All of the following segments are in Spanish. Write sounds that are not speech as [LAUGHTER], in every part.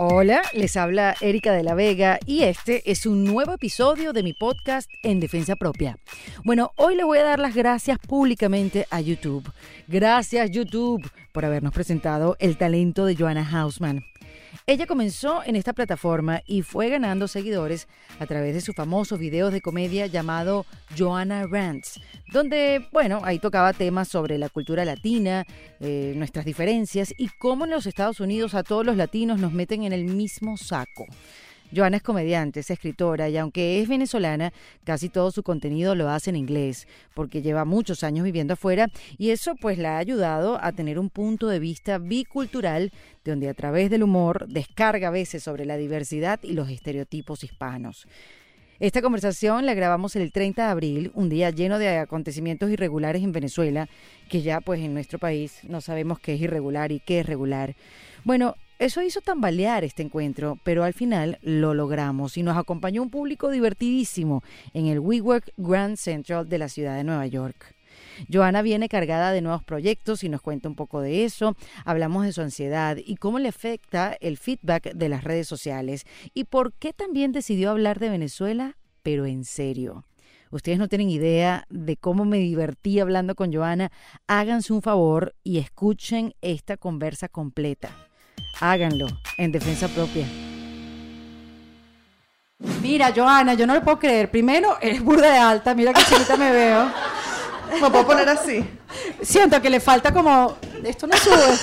Hola, les habla Erika de la Vega y este es un nuevo episodio de mi podcast En Defensa Propia. Bueno, hoy le voy a dar las gracias públicamente a YouTube. Gracias YouTube por habernos presentado el talento de Joanna Hausman. Ella comenzó en esta plataforma y fue ganando seguidores a través de sus famosos videos de comedia llamado Joanna Rants, donde, bueno, ahí tocaba temas sobre la cultura latina, eh, nuestras diferencias y cómo en los Estados Unidos a todos los latinos nos meten en el mismo saco. Joana es comediante, es escritora y aunque es venezolana, casi todo su contenido lo hace en inglés, porque lleva muchos años viviendo afuera y eso pues la ha ayudado a tener un punto de vista bicultural donde a través del humor descarga a veces sobre la diversidad y los estereotipos hispanos. Esta conversación la grabamos el 30 de abril, un día lleno de acontecimientos irregulares en Venezuela, que ya pues en nuestro país no sabemos qué es irregular y qué es regular. Bueno, eso hizo tambalear este encuentro, pero al final lo logramos y nos acompañó un público divertidísimo en el WeWork Grand Central de la ciudad de Nueva York. Joana viene cargada de nuevos proyectos y nos cuenta un poco de eso. Hablamos de su ansiedad y cómo le afecta el feedback de las redes sociales y por qué también decidió hablar de Venezuela, pero en serio. Ustedes no tienen idea de cómo me divertí hablando con Joana. Háganse un favor y escuchen esta conversa completa háganlo en defensa propia. Mira, Joana, yo no lo puedo creer. Primero, eres burda de alta, mira que chiquita me veo. [LAUGHS] Me puedo poner así. Siento que le falta como. Esto no sube.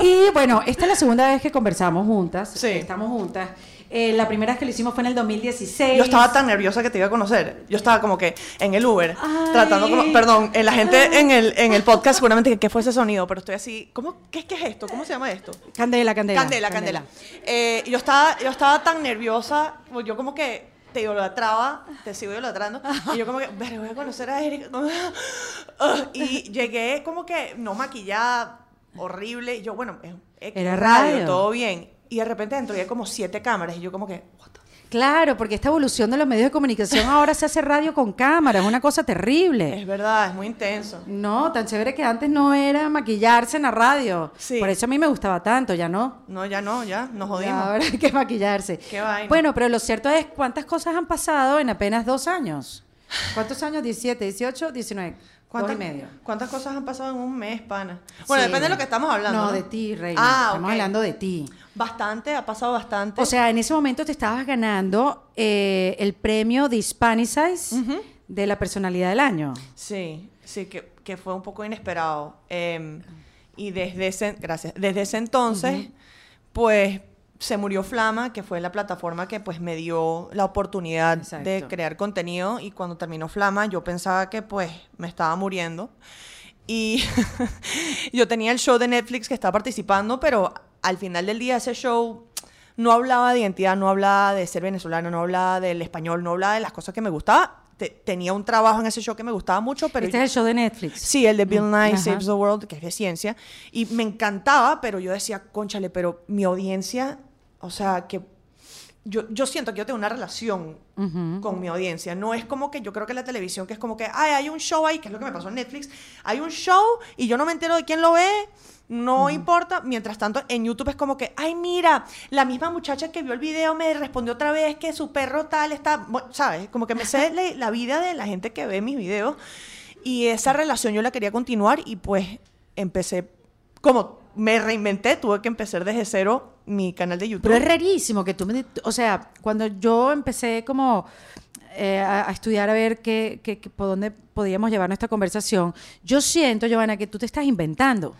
Y bueno, esta es la segunda vez que conversamos juntas. Sí. Estamos juntas. Eh, la primera vez que lo hicimos fue en el 2016. Yo estaba tan nerviosa que te iba a conocer. Yo estaba como que en el Uber, tratando como, perdón, en la gente en el, en el podcast [LAUGHS] seguramente que qué fue ese sonido, pero estoy así, ¿cómo, qué, qué es esto? ¿Cómo se llama esto? Candela, candela. Candela, candela. Eh, yo, estaba, yo estaba tan nerviosa, pues yo como que te idolatraba, te sigo idolatrando, y yo como que, pero voy a conocer a Erika. [LAUGHS] y llegué como que no maquillada, horrible, y yo, bueno, Era radio. todo bien y de repente dentro había como siete cámaras y yo como que, what the Claro, porque esta evolución de los medios de comunicación ahora se hace radio con cámara, es una cosa terrible. Es verdad, es muy intenso. No, tan chévere que antes no era maquillarse en la radio. Sí. Por eso a mí me gustaba tanto, ya no. No, ya no, ya, nos Ya jodimos. Ahora hay que maquillarse. Qué vaina. Bueno, pero lo cierto es cuántas cosas han pasado en apenas dos años. ¿Cuántos años? 17, 18, 19. Dos y medio. ¿Cuántas cosas han pasado en un mes, pana? Bueno, Sí. depende de lo que estamos hablando. No, de ti, Reina. Ah, Estamos hablando de ti. Bastante, ha pasado bastante. O sea, en ese momento te estabas ganando eh, el premio de Hispanicize de la personalidad del año. Sí, sí, que, que fue un poco inesperado. Eh, y desde ese, gracias, desde ese entonces, pues se murió Flama, que fue la plataforma que pues me dio la oportunidad Exacto. de crear contenido y cuando terminó Flama yo pensaba que pues me estaba muriendo y [LAUGHS] yo tenía el show de Netflix que estaba participando, pero al final del día ese show no hablaba de identidad, no hablaba de ser venezolano, no hablaba del español, no hablaba de las cosas que me gustaba. Te- tenía un trabajo en ese show que me gustaba mucho, pero este es el show de Netflix. Sí, el de Bill Nye Ajá. Saves the World, que es de ciencia. Y me encantaba, pero yo decía, conchale, pero mi audiencia, o sea, que yo, yo siento que yo tengo una relación con mi audiencia. No es como que yo creo que la televisión, que es como que, ay, hay un show ahí, que es lo que me pasó en Netflix, hay un show y yo no me entero de quién lo ve. No importa. Mientras tanto, en YouTube es como que, ay, mira, la misma muchacha que vio el video me respondió otra vez que su perro tal está, ¿sabes? Como que me sé la, la vida de la gente que ve mis videos. Y esa relación yo la quería continuar y pues empecé, como me reinventé, tuve que empezar desde cero mi canal de YouTube. Pero es rarísimo que tú me... O sea, cuando yo empecé como eh, a, a estudiar a ver qué, qué- qué- por dónde podíamos llevar nuestra conversación, yo siento, Giovanna, que tú te estás inventando.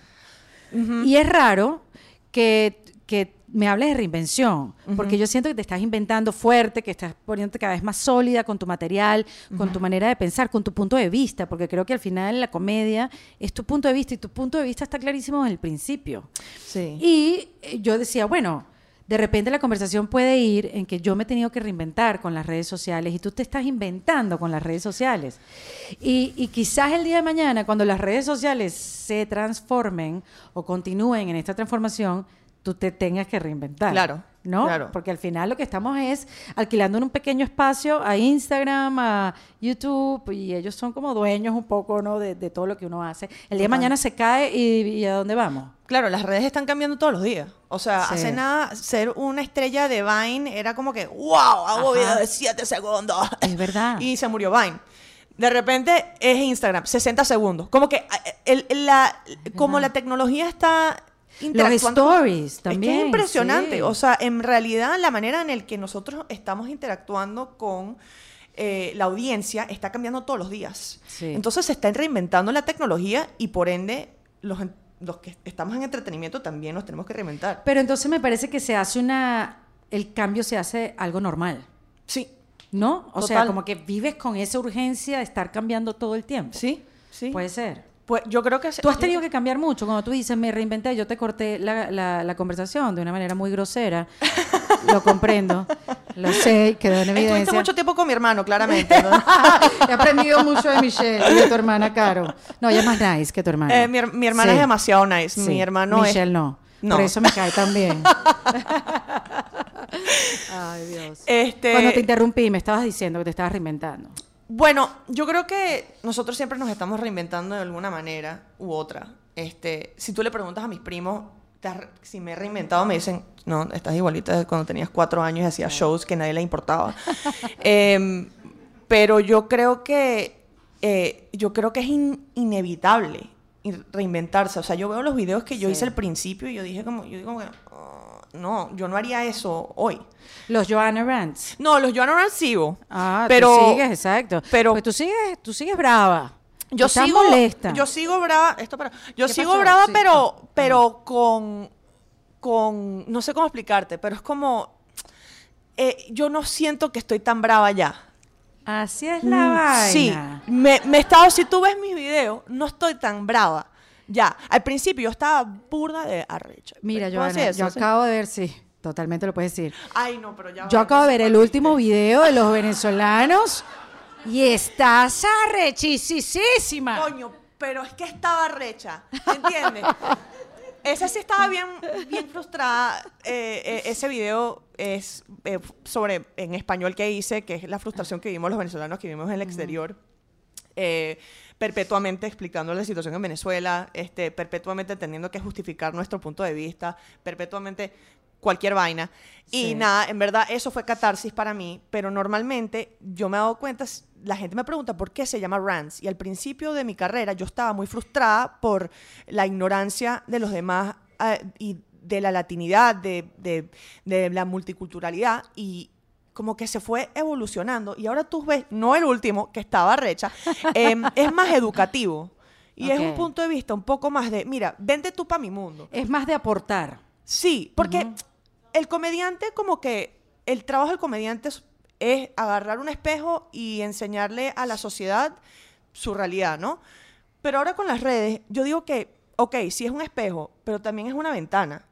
Y es raro que, que me hables de reinvención, porque yo siento que te estás inventando fuerte, que estás poniéndote cada vez más sólida con tu material, con tu manera de pensar, con tu punto de vista, porque creo que al final la comedia es tu punto de vista y tu punto de vista está clarísimo desde el principio. Sí. Y eh, yo decía, bueno, de repente la conversación puede ir en que yo me he tenido que reinventar con las redes sociales y tú te estás inventando con las redes sociales. Y, y quizás el día de mañana, cuando las redes sociales se transformen o continúen en esta transformación, tú te tengas que reinventar. Claro, ¿No? claro. Porque al final lo que estamos es alquilando en un pequeño espacio a Instagram, a YouTube, y ellos son como dueños un poco, ¿no? De, de todo lo que uno hace. El día de mañana se cae y, y ¿a dónde vamos? claro, las redes están cambiando todos los días. O sea, Sí. hace nada, ser una estrella de Vine era como que, wow, hago Ajá. video de 7 segundos. [LAUGHS] Es verdad. Y se murió Vine. De repente es Instagram, 60 segundos. Como que eh, el- el- la, como la tecnología está Los stories Es que también. es impresionante. sí. O sea, en realidad la manera en la que nosotros estamos interactuando con eh, la audiencia está cambiando todos los días. Sí. Entonces se está reinventando la tecnología y por ende los, los que estamos en entretenimiento también nos tenemos que reinventar. Pero entonces me parece que se hace una. El cambio se hace algo normal. Sí, ¿No? O sea, Total. como que vives con esa urgencia de estar cambiando todo el tiempo. sí, sí. Puede ser. Pues yo creo que... Tú has tenido que cambiar mucho. Cuando tú dices, me reinventé, yo te corté la, la- la conversación de una manera muy grosera. [LAUGHS] Lo comprendo. Lo sé, quedó en Estuviste evidencia. mucho tiempo con mi hermano, claramente. ¿no? [LAUGHS] He aprendido mucho de Michelle y de tu hermana, Caro. No, ella es más nice que tu hermana. Eh, mi, mi hermana Sí. es demasiado nice. Sí. Mi hermano Michelle es... no. No. Por eso me cae tan bien. [LAUGHS] Ay, Dios. Este, Cuando te interrumpí, me estabas diciendo que te estabas reinventando. Bueno, yo creo que nosotros siempre nos estamos reinventando de alguna manera u otra. Este, si tú le preguntas a mis primos ¿te has re- si me he reinventado, me dicen, no, estás igualita de cuando tenías cuatro años y hacías shows que nadie le importaba. [LAUGHS] Em, pero yo creo que eh, yo creo que es in- inevitable in- reinventarse. O sea, yo veo los videos que yo Sí. hice al principio y yo dije como, yo digo, "Oh, no, yo no haría eso hoy. Los Joanna Rants. No, los Joanna Rants sigo. Ah, pero tú sigues, exacto. pero- Porque tú sigues, tú sigues brava. Yo Estás sigo molesta. Yo sigo brava, esto para. Yo ¿Qué sigo pasó? brava, Sí. pero Ah. pero con con no sé cómo explicarte, pero es como eh, yo no siento que estoy tan brava ya. Así es la Mm, vaina. Sí, me, me he estado, si tú ves mis videos, no estoy tan brava. Ya, al principio yo estaba burda de arrecha. Mira, ¿Puedo decir Joana, eso? yo acabo de ver, sí, totalmente lo puedes decir. Ay, no, pero ya. Yo va, acabo de ver el último video de los venezolanos y estás arrechisísima. Coño, pero es que estaba recha, ¿entiendes? [LAUGHS] Esa sí estaba bien, bien frustrada. Eh, eh, ese video es eh, sobre, en español que hice, que es la frustración que vivimos los venezolanos que vivimos en el exterior. Perpetuamente explicando la situación en Venezuela, este, perpetuamente teniendo que justificar nuestro punto de vista, perpetuamente cualquier vaina. Y nada, en verdad eso fue catarsis para mí, pero normalmente yo me he dado cuenta, la gente me pregunta por qué se llama Rants. Y al principio de mi carrera yo estaba muy frustrada por la ignorancia de los demás eh, y de la latinidad, de, de- de la multiculturalidad y como que se fue evolucionando y ahora tú ves, no el último, que estaba recha, em, [LAUGHS] es más educativo. Y es un punto de vista un poco más de, mira, vente tú para mi mundo. Es más de aportar. Sí, porque el comediante como que el trabajo del comediante es, es agarrar un espejo y enseñarle a la sociedad su realidad, ¿no? Pero ahora con las redes, yo digo que, ok, sí es un espejo, pero también es una ventana.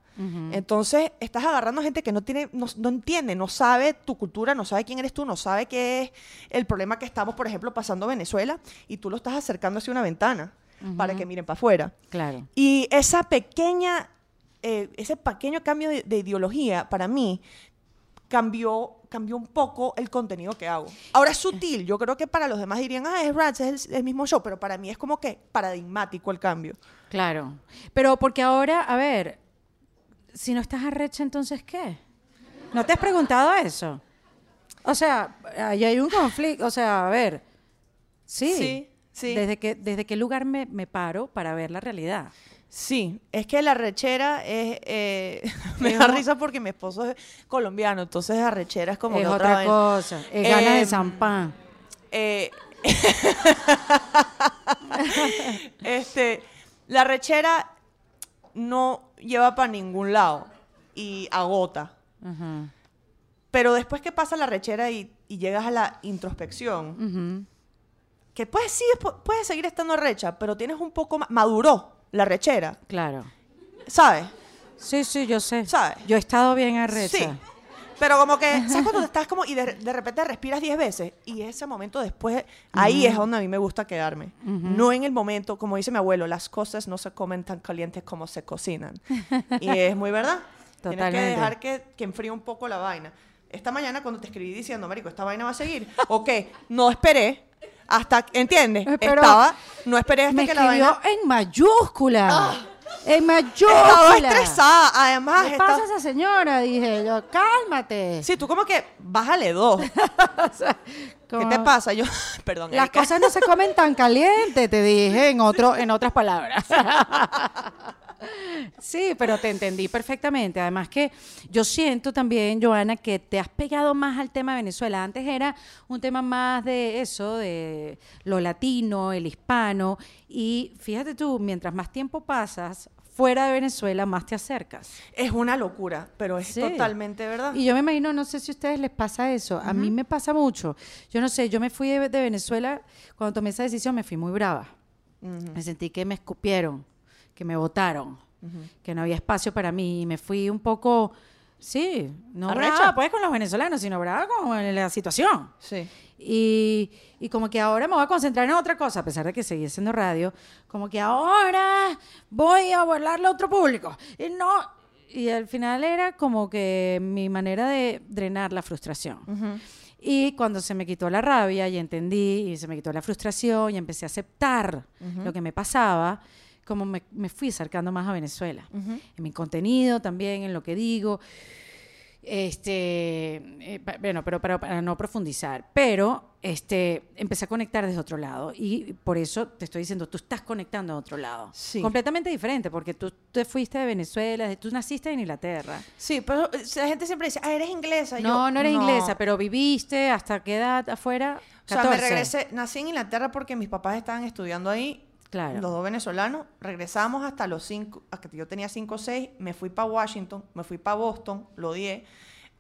Entonces, estás agarrando gente que no tiene, no, no entiende, no sabe tu cultura, no sabe quién eres tú, no sabe qué es el problema que estamos, por ejemplo, pasando en Venezuela, y tú lo estás acercando hacia una ventana para que miren para afuera. Claro. Y esa pequeña, eh, ese pequeño cambio de, de ideología, para mí, cambió, cambió un poco el contenido que hago. Ahora es sutil, yo creo que para los demás dirían, ah, es Rants, es el, el mismo show, pero para mí es como que paradigmático el cambio. Claro. Pero porque ahora, a ver, si no estás arrecha, entonces ¿qué? ¿No te has preguntado eso? O sea, ahí hay un conflicto. O sea, a ver. Sí. Sí, sí. Desde, que, ¿Desde qué lugar me, me paro para ver la realidad? Sí, es que la rechera es... eh, [LAUGHS] me Es da risa porque mi esposo es colombiano, entonces la rechera es como es que otra cosa. Es ganas de Em. Eh, [LAUGHS] este, la rechera no lleva para ningún lado y agota. Pero después que pasa la rechera y, y llegas a la introspección, que puedes, sí, pu- puedes seguir estando recha, pero tienes un poco más... Maduró la rechera, Claro. ¿sabes? Sí, sí, yo sé. ¿Sabes? Yo he estado bien arrecha. Sí. Pero como que, ¿sabes cuando estás como y de, de repente respiras 10 veces? Y ese momento después, ahí es donde a mí me gusta quedarme. No en el momento, como dice mi abuelo, las cosas no se comen tan calientes como se cocinan. y es muy verdad. [LAUGHS] Tienes que Totalmente. dejar que, que enfríe un poco la vaina. Esta mañana cuando te escribí diciendo, marico, esta vaina va a seguir. [LAUGHS] Ok, no esperé hasta, ¿entiendes? Pero Estaba, no esperé hasta Me que la escribió vaina... en mayúscula. En Estaba mayúscula. estresada. Además, ¿Qué estaba- pasa esa señora? Dije yo, cálmate. Sí, tú como que bájale dos. [LAUGHS] ¿Qué Como- te pasa? Yo, [LAUGHS] perdón. Las Erika. cosas no se comen tan caliente, te dije en otro, en otras palabras. [LAUGHS] Sí, pero te entendí perfectamente. Además que yo siento también, Joana, que te has pegado más al tema de Venezuela. Antes era un tema más de eso, de lo latino, el hispano. Y fíjate tú, mientras más tiempo pasas fuera de Venezuela, más te acercas. Es una locura, pero es Sí. totalmente verdad. Y yo me imagino, no sé si a ustedes les pasa eso, a mí me pasa mucho. Yo no sé, yo me fui de, de Venezuela, cuando tomé esa decisión me fui muy brava. Me sentí que me escupieron, que me votaron, que no había espacio para mí y me fui un poco, sí, no Arrecha. brava pues con los venezolanos, sino brava con la situación. Sí. Y, y como que ahora me voy a concentrar en otra cosa, a pesar de que seguí haciendo radio, como que ahora voy a hablarle a otro público. Y no. Y al final era como que mi manera de drenar la frustración. Y cuando se me quitó la rabia y entendí, y se me quitó la frustración y empecé a aceptar lo que me pasaba, como me, me fui acercando más a Venezuela. En mi contenido también, en lo que digo. Este, eh, bueno, pero para, para no profundizar, pero este, empecé a conectar desde otro lado y por eso te estoy diciendo, tú estás conectando a otro lado, Sí. completamente diferente, porque tú te fuiste de Venezuela, tú naciste en Inglaterra. Sí, pero la gente siempre dice, ah, eres inglesa. No, yo, no eres inglesa, pero viviste hasta qué edad afuera? O sea, me 14. regresé, nací en Inglaterra porque mis papás estaban estudiando ahí. Claro. Los dos venezolanos. Regresamos hasta los cinco, hasta que yo tenía cinco o seis. Me fui para Washington, me fui para Boston, lo odié.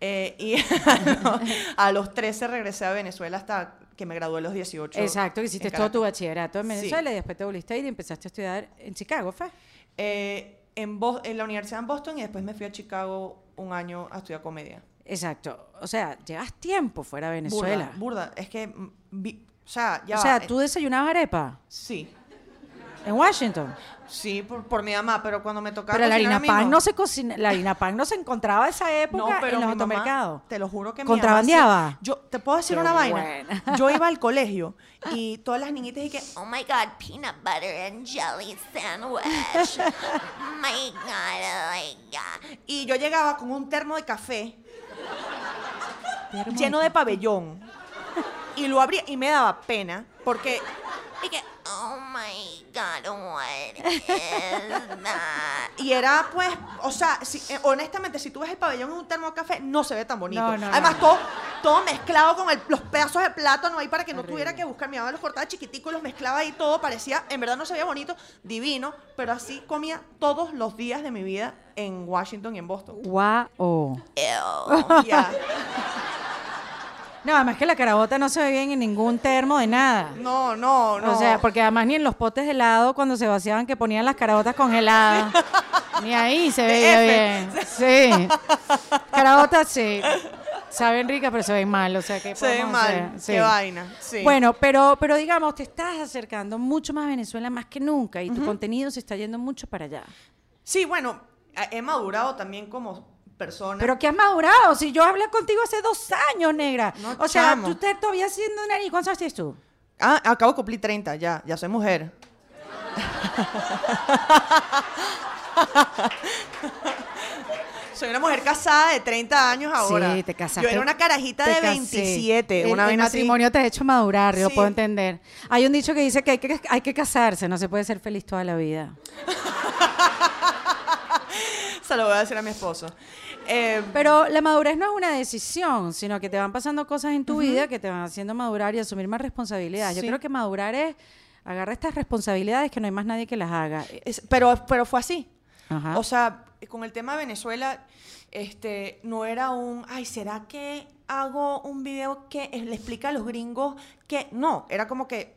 Eh, y [LAUGHS] a los 13 regresé a Venezuela hasta que me gradué a los 18. Exacto, que hiciste todo tu bachillerato en Sí. Venezuela y después te volviste y empezaste a estudiar en Chicago, ¿fue? Eh, en, la universidad en Boston y después me fui a Chicago un año a estudiar comedia. Exacto, o sea, llevas tiempo fuera de Venezuela. Burda, burda. Es que, vi- o sea, ya o sea, tú desayunabas arepa Sí, en Washington. sí, por, por mi mamá, pero cuando me tocaba Pero la harina mí, pan no se cocina, la harina pan no se encontraba esa época No, pero en los mi mamá, automercados. te lo juro que mi ¿Contrabandeaba? mamá sí- Yo te puedo decir una vaina. [LAUGHS] Yo iba al colegio y todas las niñitas y que Oh my god, peanut butter and jelly sandwich. my god, oh my god. y yo llegaba con un termo de café lleno de pabellón y lo abría y me daba pena porque Y que, oh my god, what is [LAUGHS] that? y era pues, o sea, si- eh, honestamente si tú ves el pabellón en un termo de café no se ve tan bonito. No, no, Además no. todo todo mezclado con el- los pedazos de plátano ahí para que no tuviera que buscar. Mi mamá los cortaba chiquiticos, los mezclaba ahí todo, parecía, en verdad no se veía bonito, divino, pero así comía todos los días de mi vida en Washington y en Boston. Guau. Ew. Ya. [LAUGHS] No, además que la carabota no se ve bien en ningún termo de nada. No, no, no. O sea, porque además ni en los potes de helado cuando se vaciaban que ponían las carabotas congeladas. [LAUGHS] Ni ahí se veía bien. Sí. Carabotas sí. Saben ricas, pero se ven mal. O sea, que se ve mal. Qué vaina. Sí. Bueno, pero, pero digamos, te estás acercando mucho más a Venezuela más que nunca y tu contenido se está yendo mucho para allá. Sí, bueno, he madurado también como persona. Pero que has madurado. Si yo hablé contigo hace dos años, negra. No, o sea, chamo. tú te todavía siendo nariz. ¿Cuántos años tienes tú? Ah, acabo de cumplir 30, ya, ya soy mujer. [LAUGHS] soy una mujer casada de 30 años ahora. Sí, te casaste. Yo era una carajita de casé. 27, El, una el vaina así. matrimonio te ha hecho madurar, yo Sí. puedo entender. Hay un dicho que dice que hay, que hay que casarse, no se puede ser feliz toda la vida. [LAUGHS] Se lo voy a decir a mi esposo. Eh, Pero la madurez no es una decisión, sino que te van pasando cosas en tu vida que te van haciendo madurar y asumir más responsabilidades. Yo creo que madurar es agarrar estas responsabilidades que no hay más nadie que las haga. es- pero, pero fue así. Ajá. O sea, con el tema de Venezuela, este, no era un, ay, ¿será que hago un video que le explica a los gringos que no? Era como que,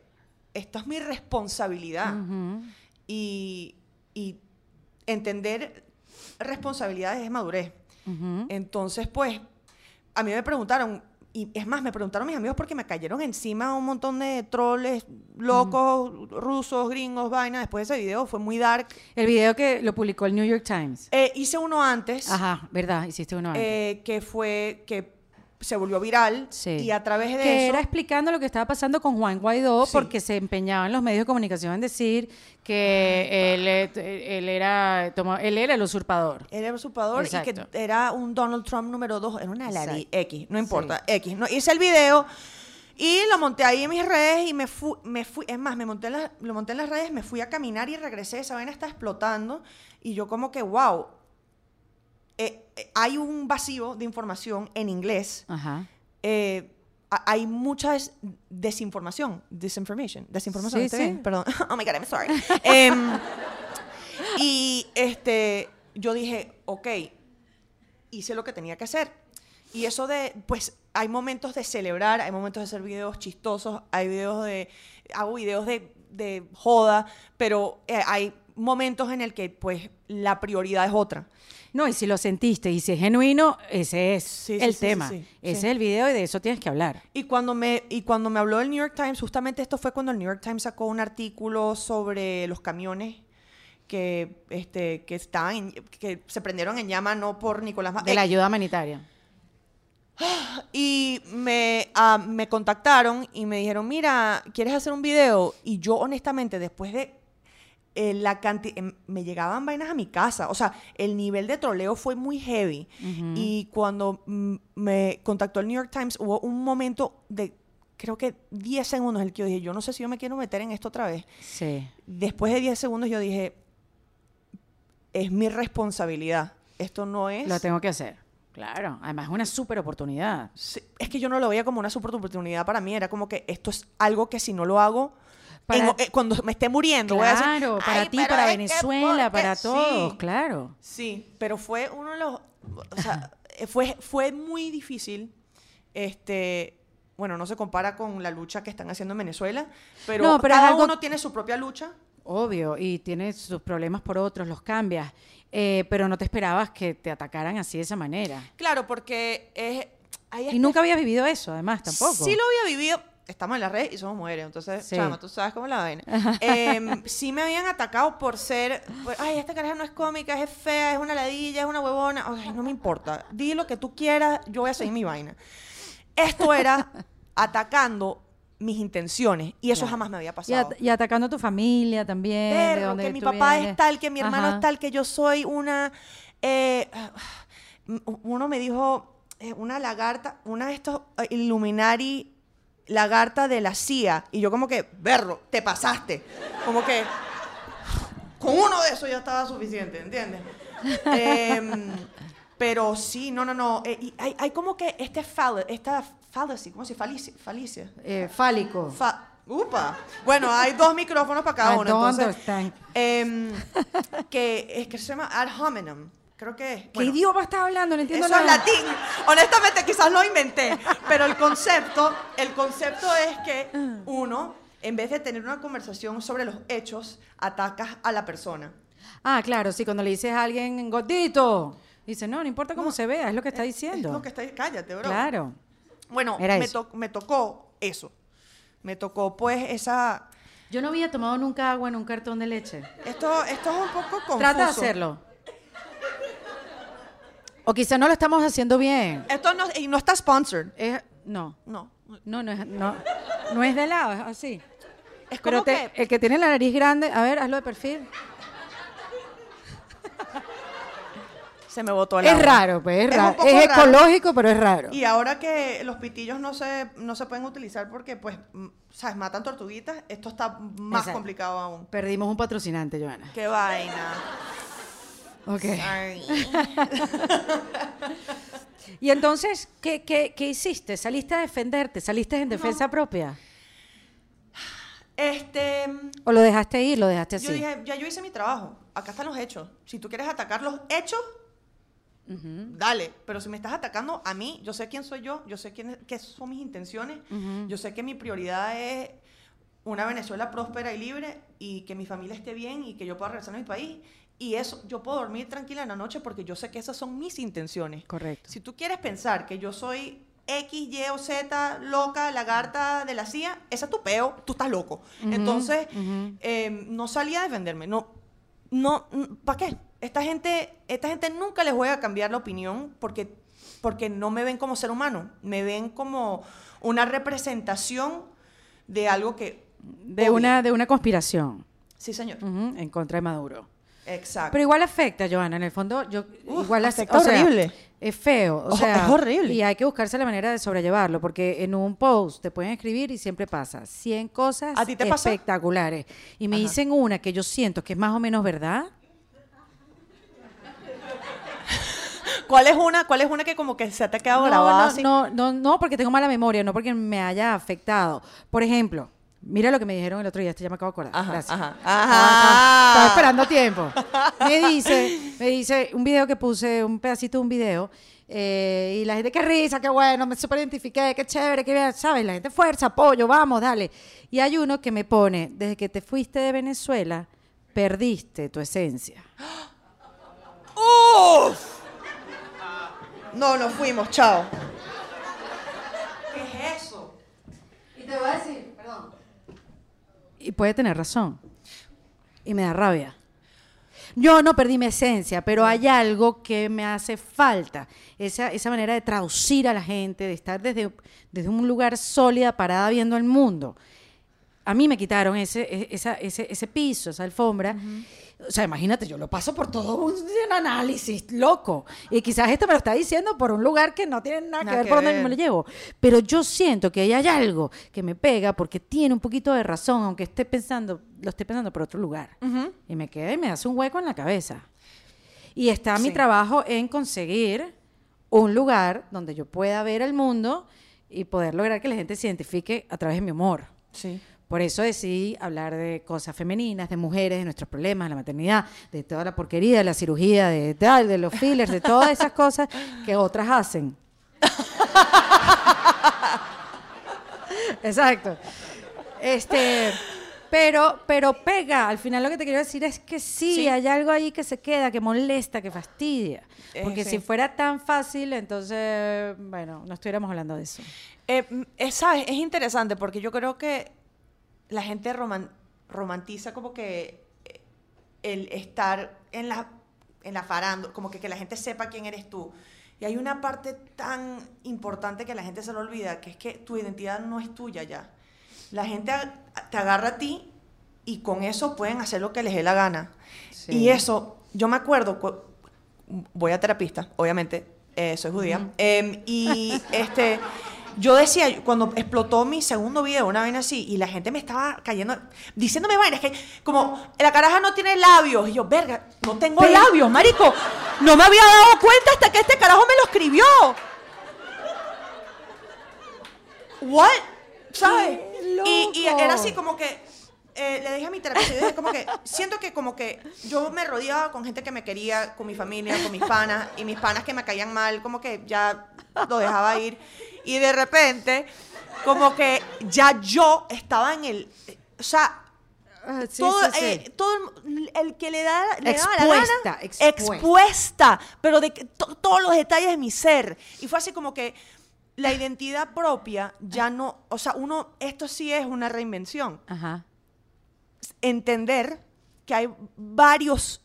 esto es mi responsabilidad. Y entender responsabilidades es madurez. Entonces, pues, a mí me preguntaron, y es más, me preguntaron mis amigos porque me cayeron encima un montón de troles locos, rusos, gringos, vainas. Después de ese video fue muy dark. El video que lo publicó el New York Times. Eh, hice uno antes, Ajá, ¿verdad? Hiciste uno antes. eh, que fue que se volvió viral Sí. y a través de que eso... era explicando lo que estaba pasando con Juan Guaidó Sí. porque se empeñaba en los medios de comunicación en decir que él, eh, él era él era el usurpador. Era el usurpador y Exacto. que era un Donald Trump número dos. Era una Exacto. X, no importa, X. No, hice el video y lo monté ahí en mis redes y me fui, me fui es más, me monté en la- lo monté en las redes, me fui a caminar y regresé, esa vaina está explotando y yo como que, wow, eh, hay un vacío de información en inglés. Ajá. eh, hay mucha des- desinformación, disinformation, desinformación, Sí, ¿está sí. Perdón. [LAUGHS] Oh my God, I'm sorry. [LAUGHS] Em, y este, yo dije, ok, hice lo que tenía que hacer. Y eso de, pues, hay momentos de celebrar, hay momentos de hacer videos chistosos, hay videos de, hago videos de, de joda, pero eh, hay momentos en el que, pues, la prioridad es otra. No, y si lo sentiste y si es genuino, ese es Sí, el sí, tema. sí, ese es el video y de eso tienes que hablar. Y cuando me y cuando me habló el New York Times, justamente esto fue cuando el New York Times sacó un artículo sobre los camiones que este que estaban que se prendieron en llama no por Nicolás Ma- De la eh, ayuda humanitaria. [GASPS] y me ah, me contactaron y me dijeron, "Mira, ¿quieres hacer un video?" Y yo honestamente después de eh, la cantidad me llegaban vainas a mi casa, o sea, el nivel de troleo fue muy heavy. Y cuando mm, me contactó el New York Times, hubo un momento de creo que 10 segundos el que yo dije, yo no sé si yo me quiero meter en esto otra vez. Sí. Después de 10 segundos yo dije, es mi responsabilidad. Esto no es... Lo tengo que hacer. Claro. Además, es una súper oportunidad. Sí, es que yo no lo veía como una super oportunidad para mí. Era como que esto es algo que si no lo hago, Para- en- eh, cuando me esté muriendo, voy a decir, Claro, para "Ay, ti, para Venezuela, porque-". para todos, Sí. claro. Sí, pero fue uno de los, o sea, eh, fue, fue muy difícil, este, bueno, no se compara con la lucha que están haciendo en Venezuela, pero, No, pero es cada algo- uno tiene su propia lucha. Obvio, y tienes sus problemas por otros, los cambias. Eh, pero no te esperabas que te atacaran así de esa manera. Claro, porque es, Y nunca habías vivido eso, además, tampoco. Sí lo había vivido. Estamos en la red y somos mujeres, entonces, Sí. chama, tú sabes cómo es la vaina. [LAUGHS] Em, sí me habían atacado por ser, por, ay, esta caraja no es cómica, es fea, es una ladilla, es una huevona. Ay, no me importa. Di lo que tú quieras, yo voy a seguir mi vaina. Esto era [LAUGHS] atacando mis intenciones y eso Claro. jamás me había Y, pasado. at- y atacando a tu familia también. de Perro, dónde que mi papá vienes. es tal, que mi hermano Ajá. es tal, que yo soy una... eh, [SIGHS] uno me dijo, eh, una lagarta, una de estos eh, Illuminati lagarta de la CIA. Y yo como que, berro, te pasaste. Como que, con uno de esos ya estaba suficiente, ¿entiendes? [LAUGHS] Em, pero sí, no, no, no. eh, y hay, hay como que este fal esta fallacy, ¿cómo se dice? Falicia. falicia. Eh, fálico. Fa- Upa. Bueno, hay dos micrófonos para cada I uno. don't Entonces, em, que es que se llama ad hominem. Creo que es. ¿Qué Bueno, idioma estás hablando? No entiendo Eso es latín. Honestamente, quizás lo inventé. Pero el concepto, el concepto es que uno, en vez de tener una conversación sobre los hechos, atacas a la persona. Ah, claro, sí, cuando le dices a alguien gordito, dice, no, no importa cómo se vea, es lo que está diciendo. Es lo que está Cállate, bro. Claro. Bueno, Era me, to- me tocó eso. Me tocó, pues, esa. Yo no había tomado nunca agua en un cartón de leche. Esto, esto es un poco confuso. Trata de hacerlo. O quizá no lo estamos haciendo bien. Esto no, y no está sponsored. Es, no, No. no, no es, no, no es de lado, es así. Es Pero como te- que. el que tiene la nariz grande, a ver, hazlo de perfil. Se me botó el Es agua. raro, pues es raro. Es raro. ecológico, pero es raro. Y ahora que los pitillos no se, no se pueden utilizar porque, pues, ¿sabes? Matan tortuguitas, esto está más Exacto. complicado aún. Perdimos un patrocinante, Joana. Qué vaina. Ok. Sorry. [LAUGHS] Y entonces, ¿qué, qué, qué hiciste? ¿Saliste a defenderte? ¿Saliste en defensa propia? Este. ¿O lo dejaste ir? ¿Lo dejaste así? Yo dije, ya yo hice mi trabajo. Acá están los hechos. Si tú quieres atacar los hechos, dale. Pero si me estás atacando a mí, yo sé quién soy yo, yo sé quién, qué son mis intenciones, yo sé que mi prioridad es una Venezuela próspera y libre y que mi familia esté bien y que yo pueda regresar a mi país. Y eso, yo puedo dormir tranquila en la noche porque yo sé que esas son mis intenciones. Correcto. Si tú quieres pensar que yo soy X, Y o Z, loca, lagarta de la CIA, esa es tu peo, tú estás loco. Entonces, eh, no salí a defenderme. No, no, ¿para qué? Esta gente, esta gente nunca les voy a cambiar la opinión porque porque no me ven como ser humano, me ven como una representación de algo que... De una, de una conspiración Sí, señor. en contra de Maduro. Exacto. Pero igual afecta, Joana. En el fondo, yo Uf, igual afecta o sea, horrible. es feo. O Ojo, sea, es horrible. Y hay que buscarse la manera de sobrellevarlo, porque en un post te pueden escribir y siempre pasa 100 cosas ¿A ti te pasa? espectaculares. Y me Ajá. dicen una que yo siento que es más o menos verdad. ¿Cuál es una, cuál es una que como que se te ha quedado No, grabada no, así? no, no, no, porque tengo mala memoria, no porque me haya afectado. Por ejemplo, mira lo que me dijeron el otro día, este ya me acabo de acordar. Ajá, Gracias. ajá. Estaba- Ajá. Estaba esperando tiempo. Me dice, me dice un video que puse, un pedacito de un video, eh, y la gente, qué risa, qué bueno, me super identifiqué, qué chévere, qué bien, ¿sabes? La gente, fuerza, apoyo, vamos, dale. Y hay uno que me pone, desde que te fuiste de Venezuela, perdiste tu esencia. ¡Uf! No, nos fuimos, chao. ¿Qué es eso? Y te voy a decir. Y puede tener razón. Y me da rabia. Yo no perdí mi esencia, pero hay algo que me hace falta. Esa, esa manera de traducir a la gente, de estar desde, desde un lugar sólida, parada viendo el mundo. A mí me quitaron ese, e- esa- ese, ese piso, esa alfombra. O sea, imagínate, yo lo paso por todo un, un análisis loco. Y quizás esto me lo está diciendo por un lugar que no tiene nada, Nada que ver por donde ver. me lo llevo. Pero yo siento que ahí hay algo que me pega porque tiene un poquito de razón, aunque esté pensando, lo esté pensando por otro lugar. Y me queda y me hace un hueco en la cabeza. Y está mi Sí. trabajo en conseguir un lugar donde yo pueda ver el mundo y poder lograr que la gente se identifique a través de mi humor. Sí. Por eso decidí hablar de cosas femeninas, de mujeres, de nuestros problemas, de la maternidad, de toda la porquería, de la cirugía, de tal, de los fillers, de todas esas cosas que otras hacen. Exacto. Este, pero, pero pega. Al final lo que te quiero decir es que sí, Sí. hay algo ahí que se queda, que molesta, que fastidia. Eh, Porque sí. si fuera tan fácil, entonces, bueno, no estuviéramos hablando de eso. Eh, mm, es, ¿sabes? es interesante porque yo creo que la gente roman- romantiza como que eh, el estar en la, en la farándula, como que, que la gente sepa quién eres tú. Y hay una parte tan importante que la gente se lo olvida, que es que tu identidad no es tuya ya. La gente te agarra a ti y con eso pueden hacer lo que les dé la gana. Sí. Y eso, yo me acuerdo, cu- voy a terapista, obviamente, eh, soy judía, em, y este, yo decía, cuando explotó mi segundo video, una vaina así, y la gente me estaba cayendo, diciéndome vainas que, como, la caraja no tiene labios, y yo, verga, no tengo Pero- labios, marico, no me había dado cuenta hasta que este carajo me lo escribió. What? ¿Sabes? ¡Qué Y, y era así como que eh, le dije a mi terapeuta, como que siento que como que yo me rodeaba con gente que me quería, con mi familia, con mis panas, y mis panas que me caían mal, como que ya lo dejaba ir. Y de repente, como que ya yo estaba en el, o sea, Ah, sí, todo, sí, sí. eh, todo el, el que le da le daba la Expuesta, gana, expuesta. expuesta, pero de que to- todos los detalles de mi ser. Y fue así como que la identidad propia ya no, o sea, uno, esto sí es una reinvención. Ajá. Entender que hay varios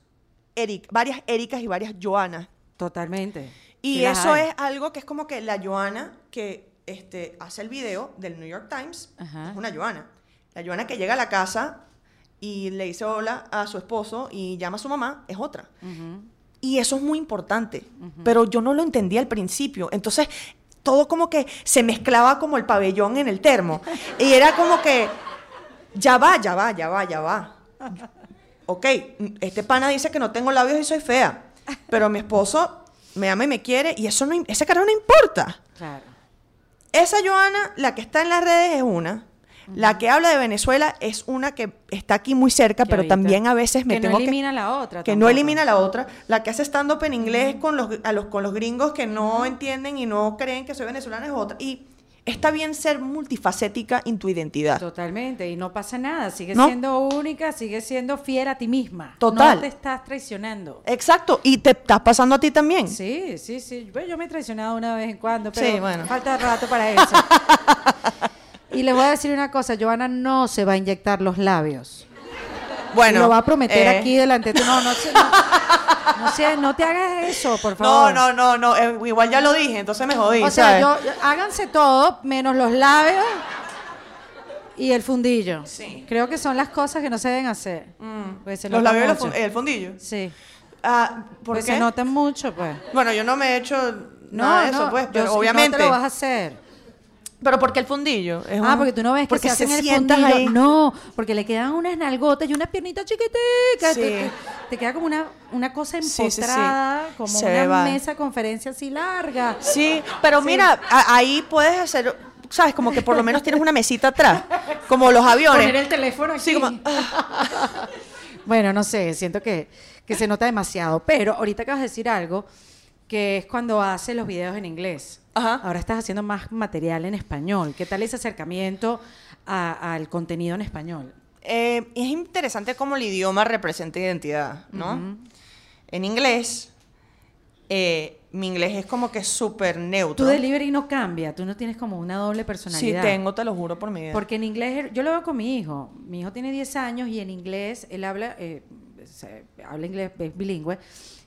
Eric, varias Ericas y varias Joanas. Totalmente. Y eso hay. es algo que es como que la Joana que este, hace el video del New York Times Ajá. es una Joana. La Joana que llega a la casa y le dice hola a su esposo y llama a su mamá es otra. Y eso es muy importante. Pero yo no lo entendía al principio. Entonces, todo como que se mezclaba como el pabellón en el termo. Y era como que, ya va, ya va, ya va, ya va. Ok, este pana dice que no tengo labios y soy fea. Pero mi esposo me ama y me quiere y eso no, ese carajo no importa. Claro. Esa Joana, la que está en las redes es una. La que habla de Venezuela es una que está aquí muy cerca, Que pero ahorita- también a veces me que tengo no que elimina la otra. que no elimina la otra, la que hace stand-up en inglés con los, a los, con los gringos que no entienden y no creen que soy venezolana es otra. Y está bien ser multifacética en tu identidad. Totalmente, y no pasa nada. Sigue No. siendo única, sigue siendo fiel a ti misma. Total. No te estás traicionando. Exacto, y te estás pasando a ti también. Sí, sí, sí. Bueno, yo me he traicionado una vez en cuando, pero Sí, bueno. falta rato para eso. [LAUGHS] y les voy a decir una cosa, Joana no se va a inyectar los labios. Bueno, lo va a prometer eh, aquí delante. de- No, no, no. No, sé, no te hagas eso, por No, favor. no, no, no. eh, igual ya lo dije, entonces me jodí. O sea, yo, yo- háganse todo, menos los labios y el fundillo. Sí. Creo que son las cosas que no se deben hacer. Pues se Los labios y los el fondillo. Sí. Ah, ¿Por Pues qué? se notan mucho, pues. Bueno, yo no me he hecho No, nada de no, eso, pues, yo pero sí, obviamente. No te lo vas a hacer. Pero ¿por qué el fundillo? Es Ah, un- porque tú no ves que porque se hacen el fundillo. ahí. No, porque le quedan unas nalgotas y unas piernitas chiquiticas. Sí. Te, te- te queda como una, una cosa Sí, sí, sí. empotrada, como Se una va. mesa conferencia así larga. Sí, pero mira, a- ahí puedes hacer, ¿sabes? Como que por lo menos tienes una mesita atrás, como los aviones. Poner el teléfono aquí. Sí, como. Bueno, no sé, siento que, que se nota demasiado. Pero ahorita acabas de decir algo, que es cuando haces los videos en inglés. Ajá. Ahora estás haciendo más material en español. ¿Qué tal ese acercamiento al contenido en español? Eh, es interesante cómo el idioma representa identidad, ¿no? En inglés, eh, mi inglés es como que súper neutro. Tu delivery no cambia, tú no tienes como una doble Sí, personalidad. tengo, te lo juro por mi vida. Porque en inglés, yo lo veo con mi hijo. Mi hijo tiene 10 años y en inglés él habla, eh, habla inglés, es bilingüe,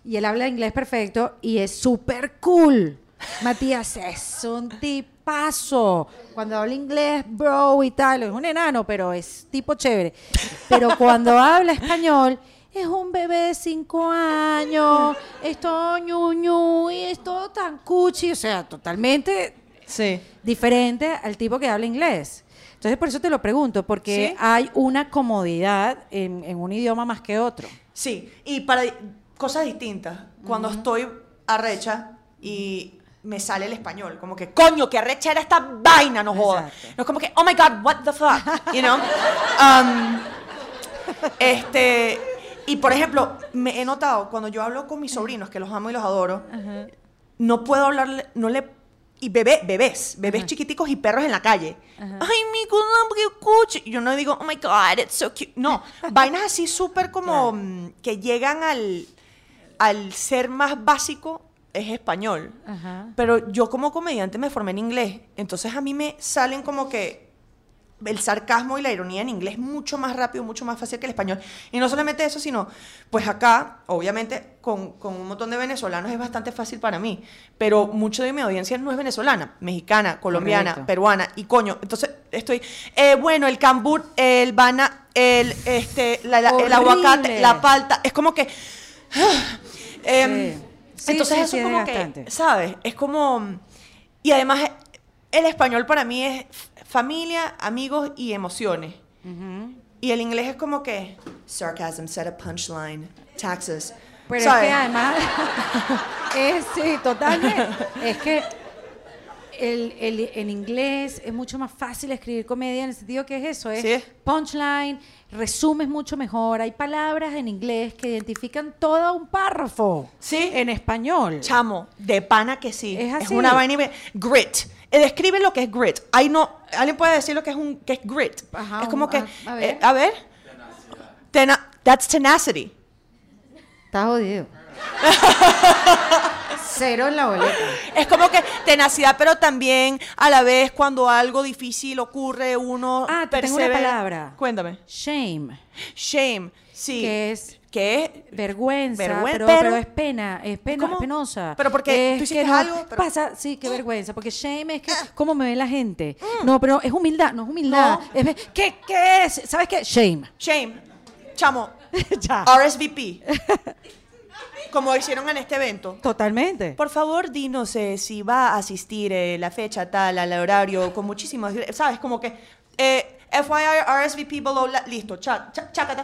y él habla inglés perfecto y es súper cool. Matías es un tipazo. Cuando habla inglés, bro y tal, es un enano, pero es tipo chévere. Pero cuando habla español, es un bebé de 5 años, es todo ñu, ñu, y es todo tan cuchi, o sea, totalmente Sí. diferente al tipo que habla inglés. Entonces, por eso te lo pregunto, porque Sí. hay una comodidad en, en un idioma más que otro. Sí, y para cosas distintas. Cuando estoy arrecha y me sale el español, como que, coño, que arrecha era esta vaina, no joda. Exacto. No es como que, oh my God, what the fuck, you know? Um, este, y por ejemplo, me he notado cuando yo hablo con mis sobrinos, que los amo y los adoro, no puedo hablarle, no le... Y bebé, bebés, bebés chiquiticos y perros en la calle. Ay, mi qué cuchi. Yo no digo, oh my God, it's so cute. No, [LAUGHS] vainas así súper como mm, que llegan al, al ser más básico es español. Ajá. Pero yo como comediante me formé en inglés. Entonces a mí me salen como que el sarcasmo y la ironía en inglés mucho más rápido, mucho más fácil que el español. Y no solamente eso, sino, pues acá, obviamente, con, con un montón de venezolanos es bastante fácil para mí. Pero mucho de mi audiencia no es venezolana, mexicana, colombiana, Correcto. peruana. Y coño, entonces estoy, eh, bueno, el cambur, el bana, el, este, la- la- el aguacate, la palta. Es como que... em, Sí. Sí, entonces sí, eso es como desgastante. que, ¿sabes? Es como... Y además el español para mí es familia, amigos y emociones. Y el inglés es como que... Sarcasm, set a punchline, taxes. Pero ¿sabes? es que además, [LAUGHS] es, sí, totalmente. Es que el, el- en inglés es mucho más fácil escribir comedia en el sentido que es eso, es Sí. punchline, resumes mucho mejor. Hay palabras en inglés que identifican todo un párrafo. Sí. En español. Chamo, de pana que sí. Es así. una vaina Grit. Eh, Describe lo que es grit. Ay, no. ¿Alguien puede decir lo que es un que es grit? Ajá, es como un- que. a- a ver. eh, a ver. Tena- that's tenacity. Está jodido. [LAUGHS] Cero en la boleta. Es como que tenacidad, pero también a la vez cuando algo difícil ocurre, uno Ah, te tengo una persevera. palabra. Cuéntame. Shame, Shame. Sí. que es ¿Qué es? vergüenza, Vergüen- pero, pero- pero es pena, es pena, ¿Cómo? penosa. Pero porque Es tú hiciste que algo, pero- Pasa, sí, qué vergüenza, porque shame es que cómo me ve la gente. No, pero es humildad, no es humildad. No. Es ve- ¿qué, ¿Qué es? ¿Sabes qué? Shame. Shame. Chamo. [LAUGHS] ya. RSVP. [LAUGHS] Como hicieron en este evento. Totalmente. Por favor, dinos eh, si va a asistir eh, la fecha tal, al horario, con muchísimas... ¿Sabes? Como que... Eh, FYI, RSVP below... la- listo, cha,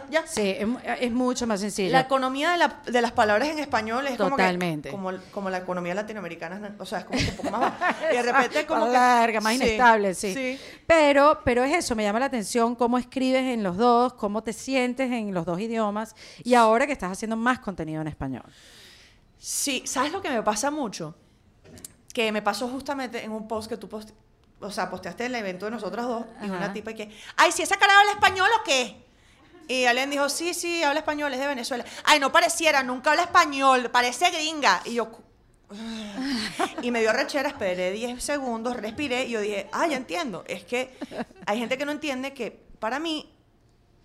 ya. Sí, es, mu- es mucho más sencillo. La economía de, la- de las palabras en español es Totalmente. como que... Como, como la economía latinoamericana, o sea, es como que un poco más baja. Y de [LAUGHS] repente como más que... larga, más Sí, inestable, sí. Sí. Pero, pero es eso, me llama la atención cómo escribes en los dos, cómo te sientes en los dos idiomas y ahora que estás haciendo más contenido en español. Sí, ¿sabes lo que me pasa mucho? Que me pasó justamente en un post que tú post o sea, posteaste el evento de nosotras dos y Ajá. una tipa que, ay, si esa cara habla español o qué? Y alguien dijo, sí, sí, habla español, es de Venezuela. Ay, no pareciera, nunca habla español, parece gringa. Y yo, [SIGHS] y me dio rechera, esperé 10 segundos, respiré y yo dije, ah, ya entiendo. Es que hay gente que no entiende que para mí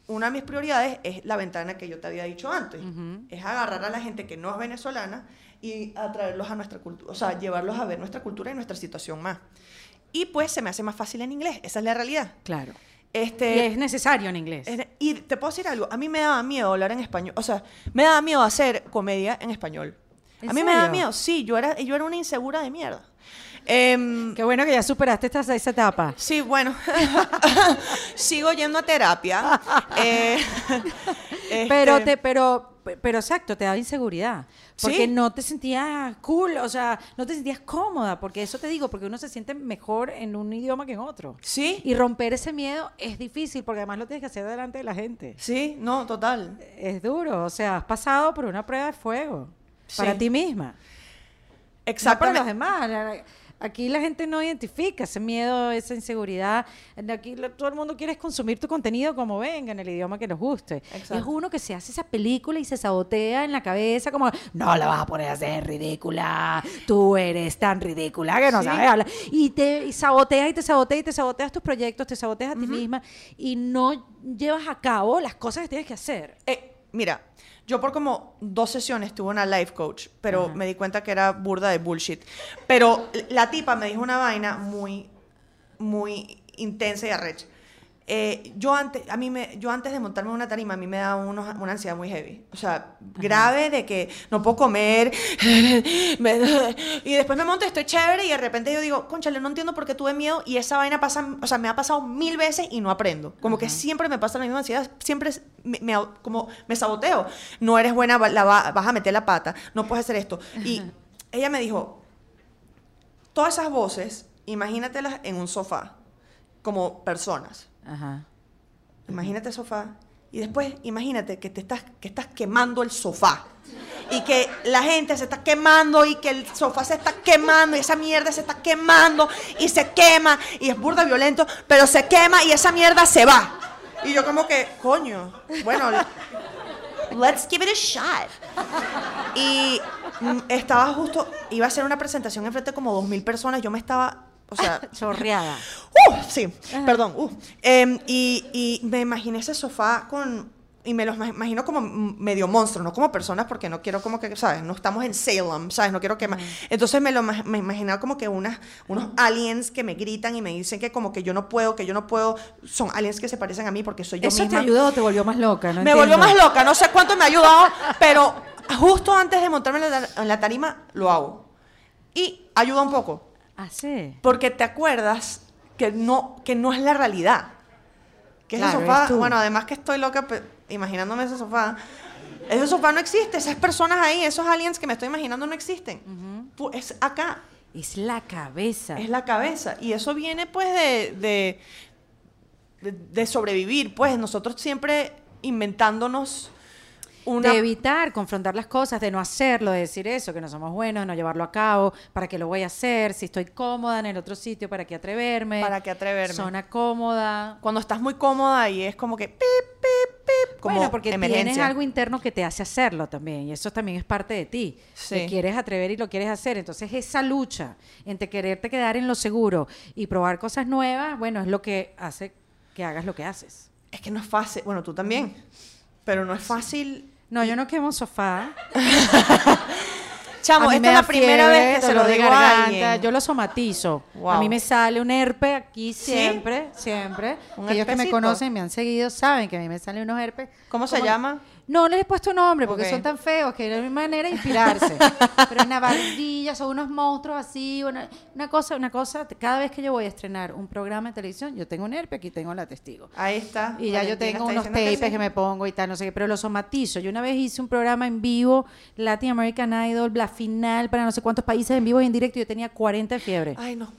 una de mis prioridades es la ventana que yo te había dicho antes. Es agarrar a la gente que no es venezolana y atraerlos a nuestra cultura, o sea, llevarlos a ver nuestra cultura y nuestra situación más. Y pues se me hace más fácil en inglés, esa es la realidad. Claro. Este, Y es necesario en inglés. es- y te puedo decir algo, a mí me daba miedo hablar en español, o sea, me daba miedo hacer comedia en español. ¿En a mí me daba miedo, sí, yo era, yo era una insegura de mierda. Em, Qué bueno que ya superaste esta, esa etapa. Sí, bueno, [LAUGHS] sigo yendo a terapia. [LAUGHS] Eh, [LAUGHS] Pero, este, te, pero, pero exacto, te da inseguridad. Porque Sí. no te sentías cool, o sea, no te sentías cómoda, porque eso te digo, porque uno se siente mejor en un idioma que en otro. Sí, Y romper ese miedo es difícil, porque además lo tienes que hacer delante de la gente. sí, no, total. Es duro, o sea, has pasado por una prueba de fuego para ti misma. No para los demás. Aquí la gente no identifica ese miedo, esa inseguridad. Aquí lo- todo el mundo quiere consumir tu contenido como venga, en el idioma que les guste. Exacto. Es uno que se hace esa película y se sabotea en la cabeza como, no la vas a poner a ser ridícula, tú eres tan ridícula que no Sí. sabes hablar. Y te y saboteas y te saboteas y te saboteas tus proyectos, te saboteas a ti misma y no llevas a cabo las cosas que tienes que hacer. Eh, mira, yo por como dos sesiones tuve una life coach, pero me di cuenta que era burda de bullshit. Pero la tipa me dijo una vaina muy, muy intensa y arrecha. Eh, yo antes, a mí me, yo antes de montarme en una tarima, a mí me daba unos- una ansiedad muy heavy. O sea, grave de que no puedo comer. [LAUGHS] me- y después me monto, estoy chévere y de repente yo digo, conchale, no entiendo por qué tuve miedo y esa vaina pasa, o sea, me ha pasado mil veces y no aprendo. Como que siempre me pasa la misma ansiedad, siempre me, me como me saboteo. No eres buena, la va- vas a meter la pata, no puedes hacer esto. Y ella me dijo, todas esas voces, imagínatelas en un sofá, como personas. Ajá. Imagínate el sofá. Y después, imagínate que te estás, que estás quemando el sofá. Y que la gente se está quemando y que el sofá se está quemando y esa mierda se está quemando y se quema y es burda violento, pero se quema y esa mierda se va. Y yo como que, coño, bueno, let's give it a shot. Y mm, estaba justo, iba a hacer una presentación enfrente de como dos mil personas, yo me estaba, o sea, [LAUGHS] Chorreada. Uh, sí, perdón. uh. Em, y, y me imaginé ese sofá con... Y me los ma- imagino como medio monstruo, no como personas, porque no quiero como que, ¿sabes? No estamos en Salem, ¿sabes? No quiero que... ma- Entonces me lo me imaginaba como que unas, unos aliens que me gritan y me dicen que como que yo no puedo, que yo no puedo. Son aliens que se parecen a mí porque soy yo ¿Eso te misma. ayudó o te volvió más loca? No me volvió entiendo. más loca, no sé cuánto me ha ayudado, pero justo antes de montarme en la, en la tarima lo hago. Y ayuda un poco. Ah, sí. Porque te acuerdas que no, que no es la realidad. Que Claro, ese sofá, bueno, además que estoy loca imaginándome ese sofá. Ese sofá no existe, esas personas ahí, esos aliens que me estoy imaginando no existen. Pu- Es acá, Es la cabeza. es la cabeza. Y eso viene pues de, de, de, de sobrevivir. Pues nosotros siempre inventándonos una... De evitar confrontar las cosas, de no hacerlo, de decir eso, que no somos buenos, de no llevarlo a cabo, para qué lo voy a hacer, si estoy cómoda en el otro sitio, para qué atreverme. ¿Para qué atreverme? Zona cómoda. Cuando estás muy cómoda y es como que pip, pip, pip, como bueno, porque tienes algo interno que te hace hacerlo también, y eso también es parte de ti. Sí. Te quieres atrever y lo quieres hacer. Entonces, esa lucha entre quererte quedar en lo seguro y probar cosas nuevas, bueno, es lo que hace que hagas lo que haces. Es que no es fácil. Bueno, tú también. Pero no es fácil. No, yo no quemo sofá. [LAUGHS] Chamo, esta es la primera vez que se lo digo a alguien. Yo lo somatizo. Wow. A mí me sale un herpes aquí ¿Sí? siempre, siempre. ¿Un Aquellos que me conocen, me han seguido, saben que a mí me salen unos herpes. ¿Cómo se llama? No les he puesto nombre porque son tan feos que no hay manera de inspirarse. [LAUGHS] Pero en Navardilla son unos monstruos así, una, una cosa, una cosa. Cada vez que yo voy a estrenar un programa de televisión, yo tengo un herpes, aquí tengo la testigo. Ahí está. Y ya yo tengo unos que tapes sí. que me pongo y tal, no sé qué, pero lo somatizo. Yo una vez hice un programa en vivo, Latin American Idol, la final para no sé cuántos países en vivo y en directo, y yo tenía 40 de fiebre. Ay, no.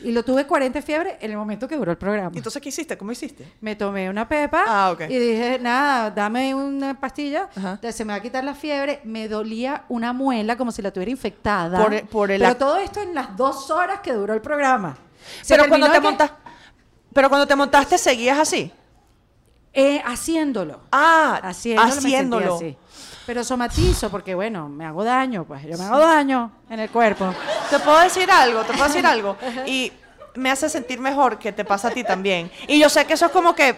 Y lo tuve 40 de fiebre en el momento que duró el programa. ¿Y entonces qué hiciste? ¿Cómo hiciste? Me tomé una pepa Ah, y dije, nada, dame una pastilla, entonces se me va a quitar la fiebre. Me dolía una muela como si la tuviera infectada. Por el- por el Pero todo esto en las dos horas que duró el programa. Se Pero cuando te que- montas, pero cuando te montaste seguías así. Eh, haciéndolo. Ah, Haciéndolo. me haciéndolo. así. Pero somatizo, porque bueno, me hago daño, pues yo me hago daño en el cuerpo. Te puedo decir algo, te puedo decir algo. Y me hace sentir mejor que te pasa a ti también. Y yo sé que eso es como que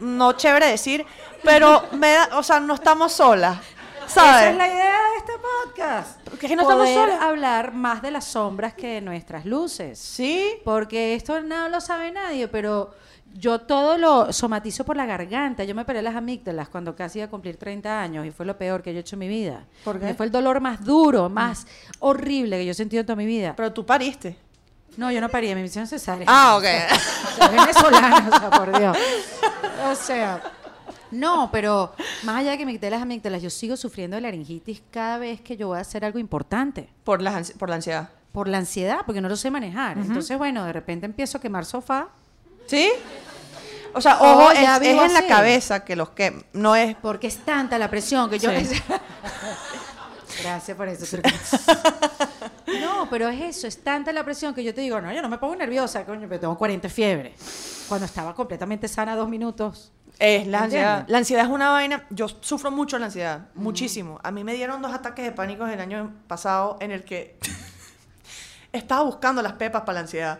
no chévere decir, pero me da, o sea, no estamos solas. ¿Sabes? Esa es la idea de este podcast. Que no estamos solas. hablar más de las sombras que de nuestras luces. Sí. Porque esto no lo sabe nadie, pero yo todo lo somatizo por la garganta. Yo me pelé las amígdalas cuando casi iba a cumplir 30 años y fue lo peor que yo he hecho en mi vida. ¿Por qué? Me Fue el dolor más duro, más horrible que yo he sentido en toda mi vida. Pero tú pariste. No, yo no parí, me hicieron cesárea. Ah, ok. [LAUGHS] Venezolana, o sea, por Dios. O sea, no, pero más allá de que me quité las amígdalas, yo sigo sufriendo de laringitis cada vez que yo voy a hacer algo importante. Por la, ansi- por la ansiedad. Por la ansiedad, porque no lo sé manejar. Entonces, bueno, de repente empiezo a quemar sofá. ¿Sí? O sea, Oh, ojo, ya es, es en la cabeza que los que no es Porque es tanta la presión que yo... Sí. [LAUGHS] Gracias por eso. [LAUGHS] No, pero es eso, es tanta la presión que yo te digo, no, yo no me pongo nerviosa, coño, pero tengo 40 fiebre. Cuando estaba completamente sana dos minutos. Es la ansiedad. ¿Entiendes? La ansiedad es una vaina. Yo sufro mucho la ansiedad, muchísimo. A mí me dieron dos ataques de pánico el año pasado en el que [LAUGHS] estaba buscando las pepas para la ansiedad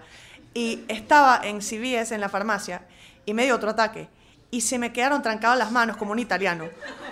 y estaba en CVS en la farmacia y me dio otro ataque y se me quedaron trancadas las manos como un italiano.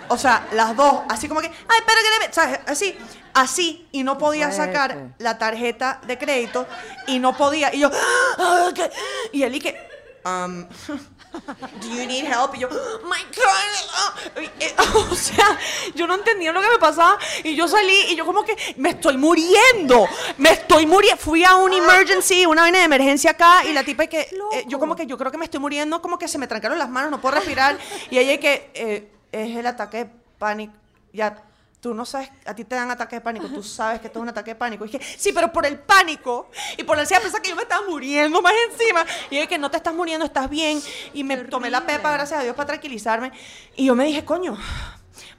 O sea, las dos, así como que, ay, pero que debe-", ¿sabes? Así, así, y no podía sacar la tarjeta de crédito y no podía. Y yo, "Ah, ¿qué?". y él y que, um, [LAUGHS] [LAUGHS] Do you need help? Y yo, [GASPS] my God. Y, eh, [LAUGHS] O sea, yo no entendía lo que me pasaba. Y yo salí y yo como que me estoy muriendo. Me estoy muriendo. Fui a un emergency, una vaina de emergencia acá. Y la tipa es que, eh, yo como que yo creo que me estoy muriendo. Como que se me trancaron las manos, no puedo respirar. Y ella que eh, es el ataque de pánico. Ya, tú no sabes, a ti te dan ataques de pánico. Tú sabes que esto es un ataque de pánico. Y dije, sí, pero por el pánico y por la ansiedad pensaba que yo me estaba muriendo más encima. Y es que no te estás muriendo, estás bien. Y me tomé la pepa, gracias a Dios, para tranquilizarme. Y yo me dije, coño,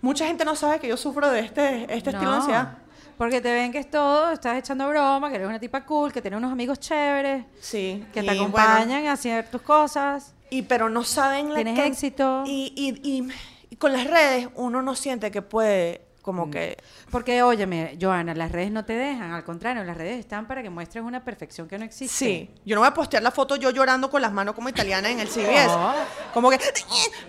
mucha gente no sabe que yo sufro de este, este estilo de No, ansiedad. Porque te ven que es todo, estás echando broma, que eres una tipa cool, que tienes unos amigos chéveres, Sí. que te bueno, acompañan a hacer tus cosas. y pero no saben la Tienes éxito. Y, y, y, y con las redes uno no siente que puede como Mm. que... Porque, óyeme, Joana, las redes no te dejan, al contrario, las redes están para que muestres una perfección que no existe. Sí, yo no voy a postear la foto yo llorando con las manos como italiana en el CBS. No. Como que...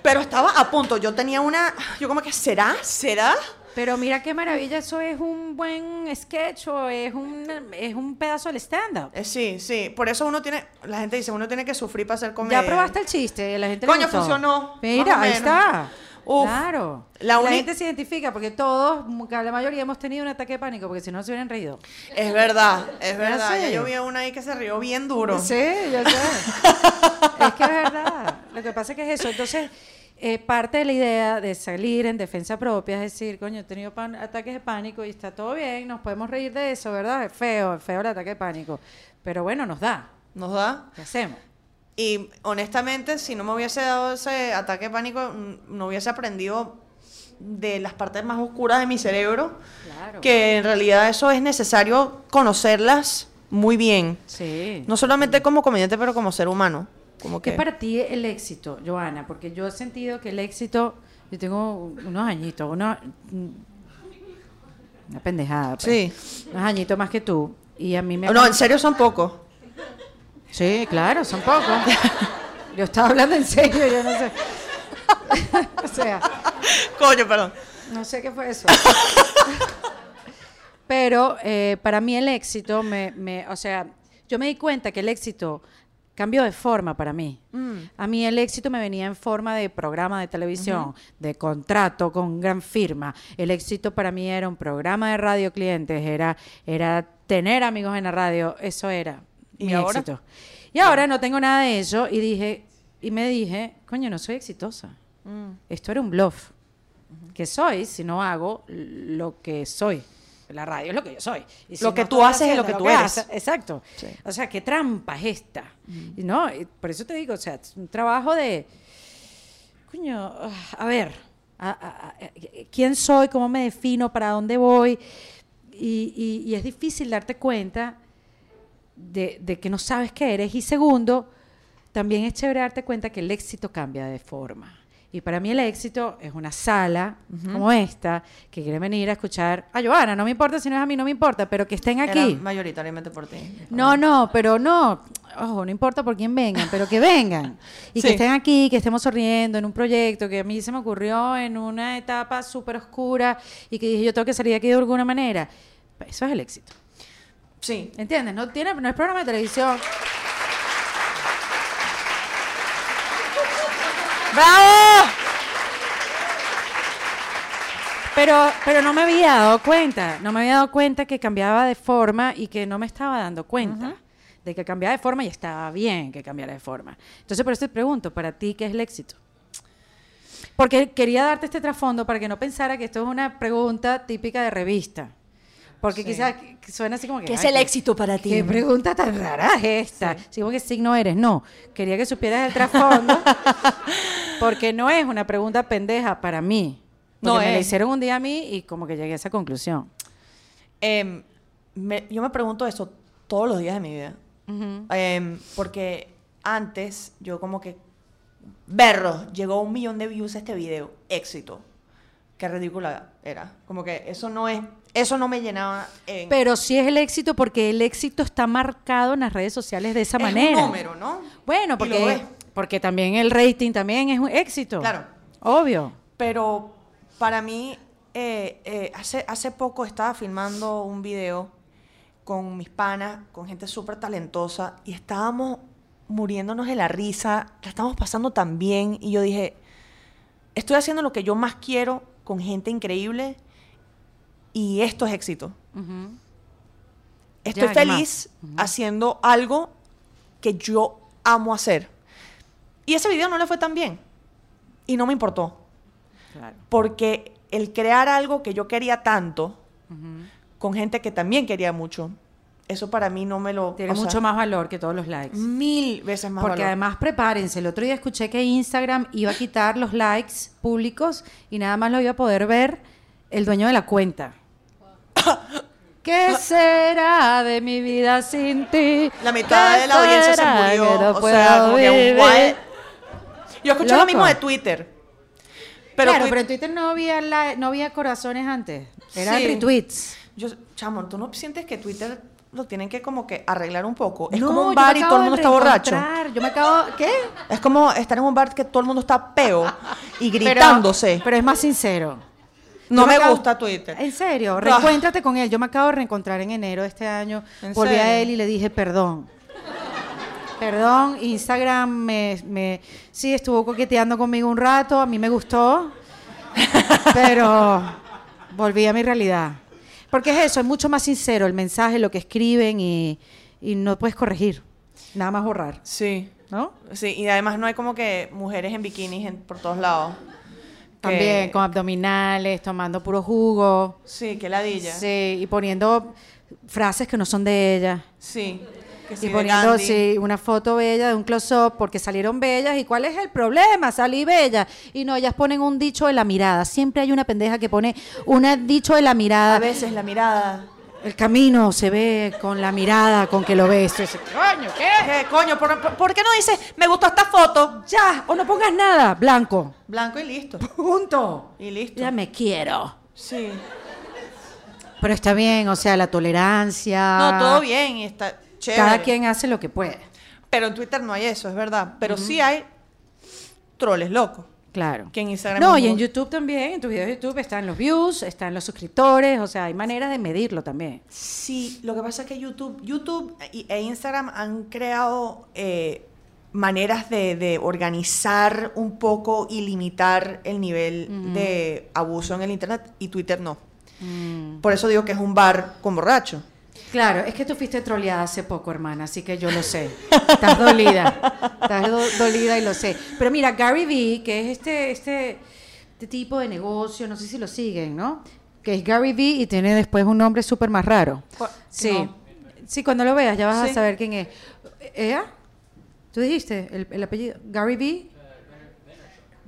Pero estaba a punto. Yo tenía una... Yo como que, ¿será? ¿Será? Pero mira qué maravilla, eso es un buen sketch o es un, es un pedazo del stand-up. Eh, sí, sí. Por eso uno tiene... La gente dice, uno tiene que sufrir para hacer comedia. Ya probaste el chiste, la gente Coño, funcionó, Mira, ahí está. Uf. claro. La gente se identifica porque todos, la mayoría hemos tenido un ataque de pánico porque si no se hubieran reído. Es verdad, es verdad. Ya yo vi a una ahí que se rió bien duro. Sí, yo sé. [LAUGHS] es que es verdad. Lo que pasa es que es eso. Entonces, eh, parte de la idea de salir en defensa propia es decir, coño, he tenido ataques de pánico y está todo bien, nos podemos reír de eso, ¿verdad? Es feo, es feo el ataque de pánico. Pero bueno, nos da. ¿Nos da? ¿Qué hacemos? Y honestamente, si no me hubiese dado ese ataque de pánico, mm, no hubiese aprendido de las partes más oscuras de mi cerebro, Claro. que en realidad eso es necesario conocerlas muy bien. Sí. No solamente como comediante, pero como ser humano. Como ¿Qué que... es para ti el éxito, Joana? Porque yo he sentido que el éxito, yo tengo unos añitos, una, una pendejada. pues. Sí. Unos añitos más que tú. Y a mí me... No, en serio son pocos. Sí, claro, son pocos. [LAUGHS] Yo estaba hablando en serio, yo no sé. [LAUGHS] o sea, Coño, perdón. no sé qué fue eso. Pero eh, para mí el éxito, me, me- o sea, yo me di cuenta que el éxito cambió de forma para mí. A mí el éxito me venía en forma de programa de televisión, de contrato con gran firma. El éxito para mí era un programa de radio clientes, era, era tener amigos en la radio, eso era ¿Y mi ahora? éxito. Y ahora no tengo nada de eso y dije, y me dije, coño, no soy exitosa. Esto era un bluff. ¿Qué soy si no hago lo que soy? La radio es lo que yo soy. Y si Lo que no tú haces es lo que tú eres. haces- exacto. Sí. O sea, qué trampa es esta. Y no, y por eso te digo, o sea, es un trabajo de, coño, ah, a ver, a- a- a- quién soy, cómo me defino, para dónde voy. Y, y- y es difícil darte cuenta de, de que no sabes qué eres. Y segundo, también es chévere darte cuenta que el éxito cambia de forma. Y para mí el éxito es una sala como esta que quiere venir a escuchar a Joana. No me importa si no es a mí, no me importa, pero que estén Era aquí. mayoritariamente por ti. No, no, pero no. Ojo, no importa por quién vengan, pero que vengan. [LAUGHS] Y que estén aquí, que estemos sonriendo en un proyecto que a mí se me ocurrió en una etapa súper oscura y que dije, yo tengo que salir de aquí de alguna manera. Eso es el éxito. Sí. ¿Entiendes? No, tiene, no es programa de televisión. ¡Bravo! Pero, pero no me había dado cuenta, no me había dado cuenta que cambiaba de forma y que no me estaba dando cuenta de que cambiaba de forma y estaba bien que cambiara de forma. Entonces, por eso te pregunto, para ti, ¿qué es el éxito? Porque quería darte este trasfondo para que no pensara que esto es una pregunta típica de revista. Porque quizás que suena así como que... ¿Qué es "Ay, el éxito para ti? ¿Qué pregunta tan rara es esta? Si vos qué signo eres, no. Quería que supieras el trasfondo, [LAUGHS] porque no es una pregunta pendeja para mí. No me la es. hicieron un día a mí y como que llegué a esa conclusión. Em, me- yo me pregunto eso todos los días de mi vida. Em, porque antes yo como que, berro, llegó un millón de views a este video, éxito. Qué ridícula era. Como que eso no es, eso no me llenaba en... Pero sí es el éxito porque el éxito está marcado en las redes sociales de esa es manera. un número, ¿no? Bueno, porque, porque también el rating también es un éxito. Claro. Obvio. Pero para mí, eh, eh, hace, hace poco estaba filmando un video con mis panas, con gente súper talentosa, y estábamos muriéndonos de la risa, la estamos pasando tan bien, y yo dije, estoy haciendo lo que yo más quiero con gente increíble, y esto es éxito. Estoy feliz haciendo algo que yo amo hacer. Y ese video no le fue tan bien, y no me importó Claro. porque el crear algo que yo quería tanto con gente que también quería mucho, eso para mí no me lo... Tiene sea, mucho más valor que todos los likes. Mil veces más Porque valor. además, prepárense, el otro día escuché que Instagram iba a quitar los likes públicos y nada más lo iba a poder ver el dueño de la cuenta. [LAUGHS] ¿Qué será de mi vida sin ti? La mitad ¿Qué de la audiencia se murió. no o sea, como que, what? Yo escuché lo mismo de Twitter. Pero, claro, pero en Twitter no había, la- no había corazones antes. Eran Sí. retweets. yo, chamo, ¿tú no sientes que Twitter lo tienen que como que arreglar un poco? Es No, como un bar y todo el mundo está borracho. Yo me acabo... ¿Qué? Es como estar en un bar que todo el mundo está peo y Pero- gritándose. Pero, es más sincero. No me acabo- gusta Twitter. En serio, Ah. reencuéntrate con él. Yo me acabo de reencontrar en enero de este año. ¿En Volví a él y le dije perdón. Perdón, Instagram me, me- sí estuvo coqueteando conmigo un rato, a mí me gustó, pero volví a mi realidad. Porque es eso, es mucho más sincero el mensaje, lo que escriben y, y no puedes corregir, nada más borrar, Sí. ¿no? Sí, y además no hay como que mujeres en bikinis en- por todos lados. Que- También con abdominales, tomando puro jugo, Sí, que ladilla. Sí. y poniendo frases que no son de ella. que sí, y de poniendo sí, una foto bella de un close-up porque salieron bellas. ¿Y cuál es el problema? Salí bella. Y no, ellas ponen un dicho de la mirada. Siempre hay una pendeja que pone un dicho de la mirada. A veces la mirada. El camino se ve con la mirada con que lo ves. Coño, ¿qué? ¿Qué coño? ¿Por, por- por qué no dices, me gustó esta foto? Ya, o no pongas nada. Blanco. Blanco y listo. Punto. Y listo. Ya me quiero. Sí. Pero está bien, o sea, la tolerancia. No, todo bien y está chévere. Cada quien hace lo que puede. Pero en Twitter no hay eso, es verdad. Pero sí hay troles locos. Claro. Que en Instagram No, y en YouTube también, en tus videos de YouTube están los views, están los suscriptores, o sea, hay maneras de medirlo también. Sí, lo que pasa es que YouTube, YouTube e Instagram han creado eh, maneras de, de organizar un poco y limitar el nivel de abuso en el Internet y Twitter no. Por eso digo que es un bar con borracho. Claro, es que tú fuiste troleada hace poco, hermana, así que yo lo sé. Estás dolida. Estás do- dolida y lo sé. Pero mira, Gary Vee, que es este, este, este tipo de negocio, no sé si lo siguen, ¿no? Que es Gary Vee y tiene después un nombre súper más raro. Sí. no. Sí, cuando lo veas ya vas Sí. a saber quién es. ¿Ella? ¿Tú dijiste el, el apellido? ¿Gary Vee?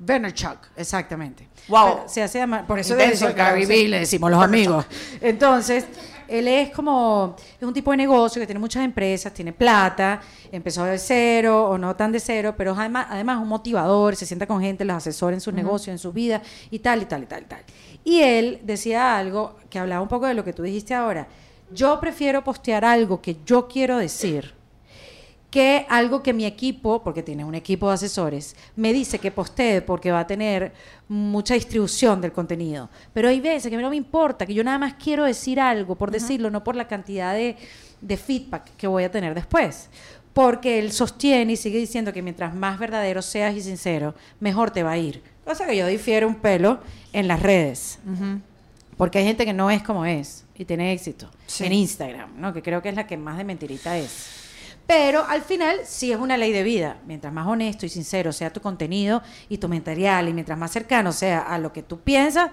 Vaynerchuk, exactamente. Wow. Pero Se hace llamar, por eso Intenso de Gary le decimos los amigos. Entonces, él es como, es un tipo de negocio que tiene muchas empresas, tiene plata, empezó de cero o no tan de cero, pero es además, además un motivador, se sienta con gente, los asesora en sus negocios, en su vida y tal y tal y tal y tal. Y él decía algo que hablaba un poco de lo que tú dijiste ahora. Yo prefiero postear algo que yo quiero decir que algo que mi equipo, porque tiene un equipo de asesores, me dice que postee porque va a tener mucha distribución del contenido. Pero hay veces que a mí no me importa, que yo nada más quiero decir algo por decirlo, no por la cantidad de, de feedback que voy a tener después. Porque él sostiene y sigue diciendo que mientras más verdadero seas y sincero, mejor te va a ir. Cosa que yo difiero un pelo en las redes. Porque hay gente que no es como es y tiene éxito Sí. en Instagram, ¿no? Que creo que es la que más de mentirita es. Pero al final sí es una ley de vida. Mientras más honesto y sincero sea tu contenido y tu material y mientras más cercano sea a lo que tú piensas,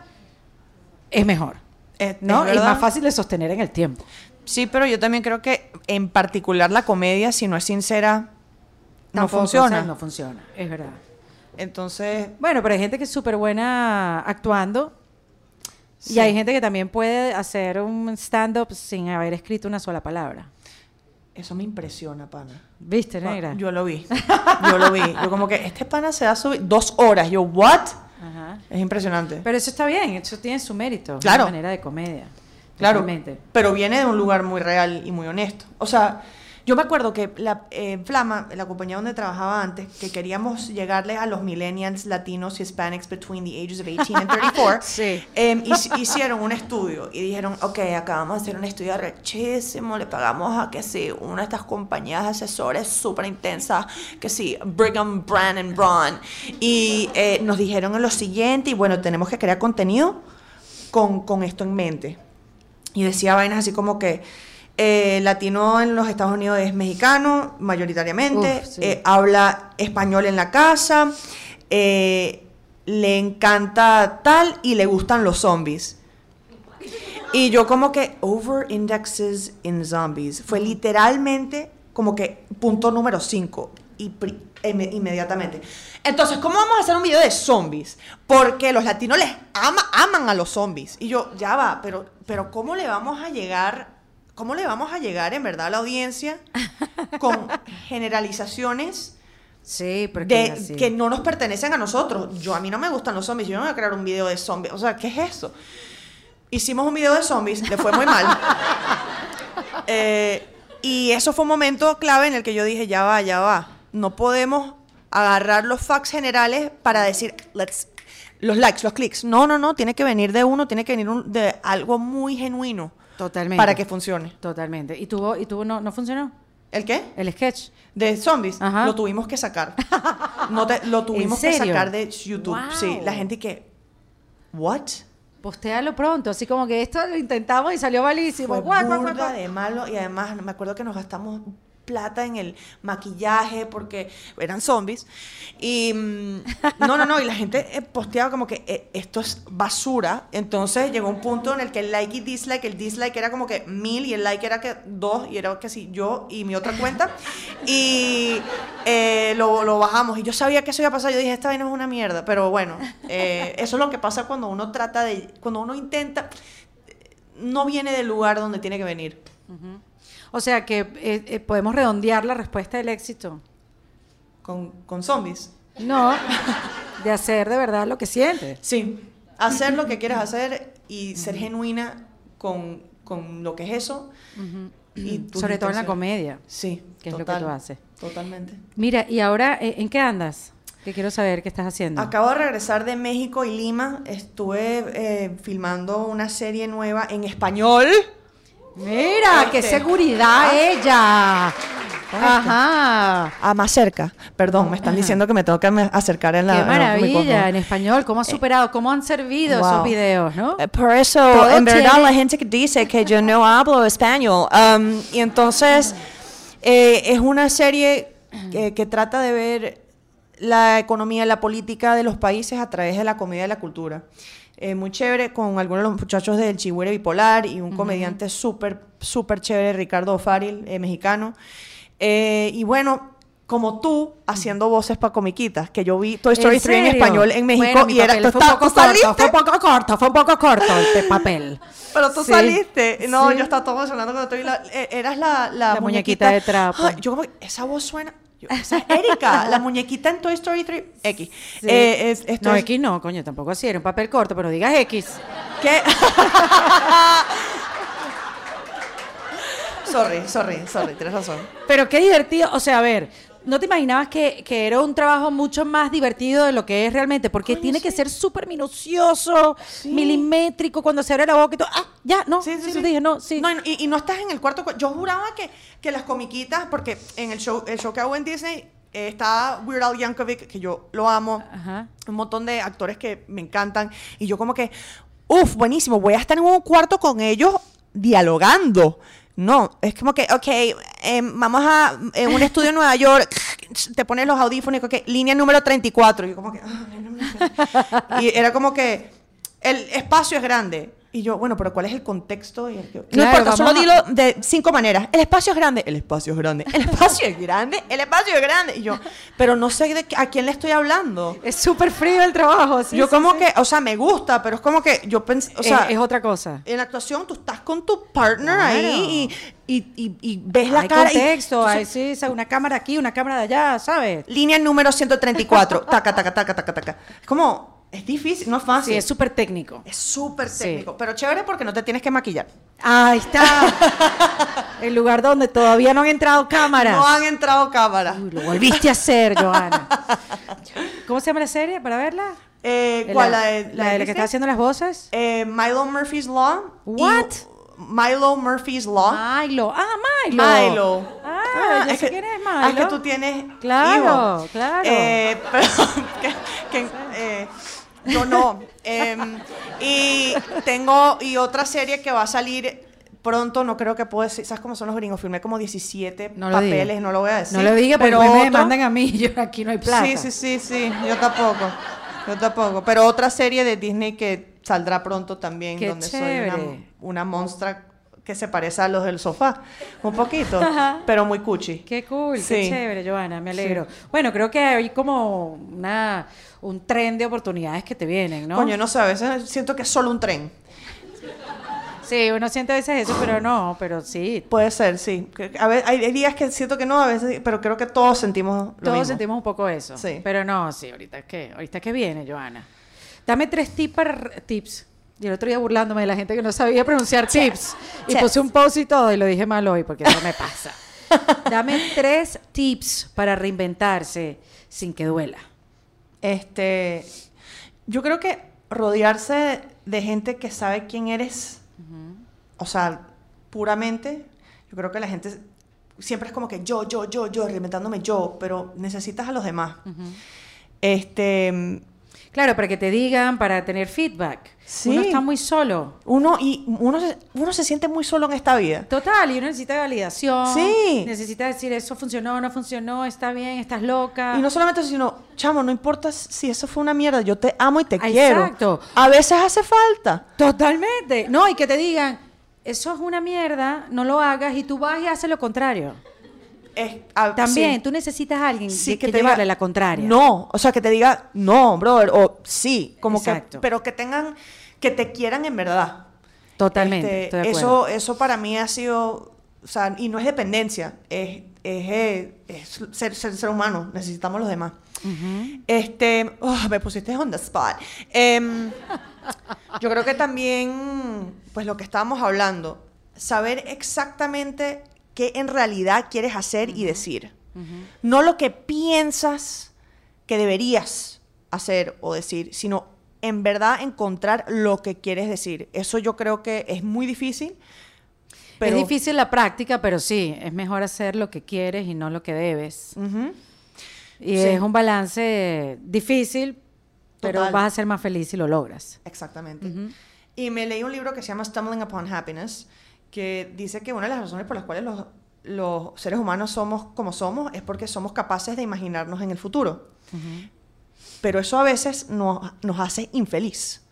es mejor. Es- ¿No? es Y más fácil de sostener en el tiempo. Sí, pero yo también creo que en particular la comedia, si no es sincera, no Tampoco, funciona. o sea, No funciona, es verdad. Entonces, Bueno, pero hay gente que es súper buena actuando. Sí. Y hay gente que también puede hacer un stand-up sin haber escrito una sola palabra. Eso me impresiona, pana. ¿Viste, negra? Yo lo vi. Yo lo vi. Yo como que este pana se va a subir dos horas. Yo, ¿what? Ajá. Es impresionante. Pero eso está bien, eso tiene su mérito. es Claro. Una manera de comedia. Claro, totalmente. pero viene de un lugar muy real y muy honesto. O sea, yo me acuerdo que la eh, Flama, la compañía donde trabajaba antes, que queríamos llegarle a los millennials, latinos y hispanics between the ages of 18 and 34, [LAUGHS] Sí. em, hic- hicieron un estudio y dijeron, ok, acabamos de hacer un estudio rechísimo, le pagamos a que sí, una de estas compañías de asesores súper intensas, que sí, Brigham, Brand and Braun, y eh, nos dijeron lo siguiente, y bueno, tenemos que crear contenido con, con esto en mente y decía vainas así como que eh, latino en los Estados Unidos es mexicano mayoritariamente, Uf, sí. eh, habla español en la casa, eh, le encanta tal y le gustan los zombies. Y yo como que over indexes in zombies. Fue literalmente como que punto número 5 y pri- inme- inmediatamente. Entonces, ¿cómo vamos a hacer un video de zombies? Porque los latinos les ama, aman a los zombies. Y yo, ya va, pero, pero ¿cómo le vamos a llegar? ¿Cómo le vamos a llegar en verdad a la audiencia con generalizaciones? Sí, de, así. que no nos pertenecen a nosotros. Yo a mí no me gustan los zombies, yo no voy a crear un video de zombies. O sea, ¿qué es eso? Hicimos un video de zombies, le fue muy mal. [LAUGHS] Eh, y eso fue un momento clave en el que yo dije, ya va, ya va. No podemos agarrar los facts generales para decir, let's, los likes, los clics. No, no, no, tiene que venir de uno, tiene que venir un- de algo muy genuino Totalmente. para que funcione. Totalmente. ¿Y tuvo, y tuvo no, no funcionó? ¿El qué? El sketch. De zombies, Ajá. lo tuvimos que sacar. No te- lo [LAUGHS] tuvimos que sacar de YouTube. Wow. Sí, la gente que, ¿what? Postéalo pronto, así como que esto lo intentamos y salió malísimo. Fue burda de malo y además me acuerdo que nos gastamos plata en el maquillaje porque eran zombies. Y mm, no no no y la gente eh, posteaba como que eh, esto es basura. Entonces llegó un punto en el que el like y dislike el dislike era como que mil y el like era que dos y era que sí yo y mi otra cuenta. Y eh, lo, lo bajamos. Y yo sabía que eso iba a pasar. Yo dije esta vaina es una mierda pero bueno eso es lo que pasa cuando uno trata de cuando uno intenta no viene del lugar donde tiene que venir. O sea que eh, eh, podemos redondear la respuesta del éxito. Con, con zombies. No, [LAUGHS] de hacer de verdad lo que sientes. Sí. Hacer lo que quieras hacer y ser genuina con, con lo que es eso. y Sobre todo en la comedia. Sí. Que es lo que tú haces. Totalmente. Mira, y ahora, eh, ¿en qué andas? Que quiero saber qué estás haciendo. Acabo de regresar de México y Lima. Estuve eh, filmando una serie nueva en español. Mira, qué seguridad Ah. ella. Ajá. Ah, más cerca. Perdón, me están diciendo que me tengo que acercar en la Qué maravilla, en español, cómo has superado, cómo han servido esos Wow. videos, ¿no? Eh, Por eso, Todo en verdad, la gente que dice que yo no hablo español. um, y entonces, eh, es una serie que, que trata de ver la economía, la política de los países a través de la comedia y la cultura. Eh, muy chévere, con algunos de los muchachos del Chihuahua Bipolar y un comediante súper, súper chévere, Ricardo Faril, eh, mexicano. Eh, y bueno, como tú haciendo voces para comiquitas, que yo vi Toy Story ¿En 3 en español en México Bueno, y era tú, fue un poco tú corto, fue un poco corto, fue un poco corto el papel. [LAUGHS] pero tú Sí. saliste. No, Sí. yo estaba todo emocionado cuando vi la, eras la, la, La muñequita de trapo. Ay, yo como, esa voz suena, yo, esa es Erika, la [LAUGHS] muñequita en Toy Story 3 X. Sí. Eh, es- no, es- X no, coño, tampoco así, era un papel corto, pero digas X. ¿Qué? [LAUGHS] sorry, sorry, sorry, tienes razón. Pero qué divertido, o sea, a ver, ¿no te imaginabas que, que era un trabajo mucho más divertido de lo que es realmente? Porque tiene que ser súper minucioso, milimétrico, cuando se abre la boca y todo, ah, ya, no, sí, sí, dije, no, sí. No, y, y no estás en el cuarto. cu- Yo juraba que, que las comiquitas, porque en el show, el show que hago en Disney eh, está Weird Al Yankovic, que yo lo amo. Ajá. Un montón de actores que me encantan. Y yo como que, uff, buenísimo, voy a estar en un cuarto con ellos dialogando. No, es como que, ok, em, vamos a un estudio en Nueva York, [LAUGHS] te pones los audífonos y como que, línea número 34. Y yo como que, ah, línea número 34. y era como que, el espacio es grande. Y yo, bueno, pero ¿cuál es el contexto? Y el que- no Claro, importa, solo dilo de cinco maneras. El espacio es grande, el espacio es grande, el espacio es grande, el espacio es grande. Y yo, pero no sé de a quién le estoy hablando. Es súper frío el trabajo, sí, yo sí, como sí. que, o sea, me gusta, pero es como que yo pensé, o Es- sea, es, otra cosa. en la actuación tú estás con tu partner Claro. ahí y, y, y- y ves la hay cara. contexto, hay sí, una cámara aquí, una cámara de allá, ¿sabes? Línea número 134. taca, taca, taca, taca, taca. Es como, es difícil, no es fácil. Sí, es súper técnico. Es súper Sí. técnico, pero chévere porque no te tienes que maquillar. Ahí está. [LAUGHS] el lugar donde todavía no han entrado cámaras. No han entrado cámaras. Uy, lo volviste a hacer, Joana. ¿Cómo se llama la serie para verla? Eh, ¿Cuál? La, de, la de de la que está haciendo las voces? Eh, Milo Murphy's Law. What? Milo Murphy's Law. Milo. Ah, Milo. Milo. Ah, ya es sé que- quién es ah, es Milo. que tú tienes Claro, claro. Eh, [LAUGHS] pero, que, que, eh, no, no. Em, y tengo, y otra serie que va a salir pronto, no creo que puedo decir, ¿sabes cómo son los gringos? Firmé como 17 No diga. papeles, no lo voy a decir. No lo diga pero me otro- mandan a mí. Yo aquí no hay plata. Sí, sí, sí, sí, yo tampoco. Yo tampoco. Pero otra serie de Disney que saldrá pronto también, Qué donde soy chévere. una, una monstra que se parece a los del sofá. Un poquito, [LAUGHS] Ajá. pero muy cuchi. Qué cool, qué chévere, Joana, me alegro. Bueno, creo que hay como una, un tren de oportunidades que te vienen, ¿no? Coño, no sé, a veces siento que es solo un tren. Sí, uno siente a veces eso, pero no, pero sí. Puede ser, sí. A veces, hay días que siento que no, a veces, pero creo que todos sentimos lo Todos mismo. sentimos un poco eso. Sí. Pero no, sí, ahorita que, ahorita que viene, Joana. Dame tres tips para tips. Y el otro día burlándome de la gente que no sabía pronunciar tips. Y puse un post y todo y lo dije mal hoy porque eso me pasa. [LAUGHS] Dame tres tips para reinventarse sin que duela. Este, yo creo que rodearse de gente que sabe quién eres, o sea, puramente, yo creo que la gente siempre es como que yo, yo, yo, yo, reinventándome yo, pero necesitas a los demás. Este, Claro, para que te digan, para tener feedback. Sí. Uno está muy solo. uno y uno se, uno se siente muy solo en esta vida. Total, y uno necesita validación. Sí. Necesita decir, eso funcionó, no funcionó, está bien, estás loca. Y no solamente eso, sino, chamo, no importa si eso fue una mierda, yo te amo y te quiero. exacto. A veces hace falta. Totalmente. No, y que te digan, eso es una mierda, no lo hagas, y tú vas y haces lo contrario. Es- a- También, sí. tú necesitas a alguien Sí, que, que que te llevarle diga, la contraria. No, o sea, que te diga, no, brother, o sí, como Exacto. que, pero que tengan, que te quieran en verdad. Totalmente. Este, estoy de eso, eso para mí ha sido, o sea, y no es dependencia, es, es, eh, es ser, ser, ser humano, necesitamos los demás. Este, oh, me pusiste on the spot. Em, [LAUGHS] yo creo que también, pues lo que estábamos hablando, saber exactamente qué en realidad quieres hacer y decir. No lo que piensas que deberías hacer o decir, sino en verdad encontrar lo que quieres decir. Eso yo creo que es muy difícil. Pero, Es difícil la práctica, pero sí, es mejor hacer lo que quieres y no lo que debes. Y Sí. es un balance difícil, pero Total. vas a ser más feliz si lo logras. Exactamente. Y me leí un libro que se llama Stumbling Upon Happiness, que dice que una de las razones por las cuales los, los seres humanos somos como somos es porque somos capaces de imaginarnos en el futuro. Pero eso a veces nos, nos hace infeliz,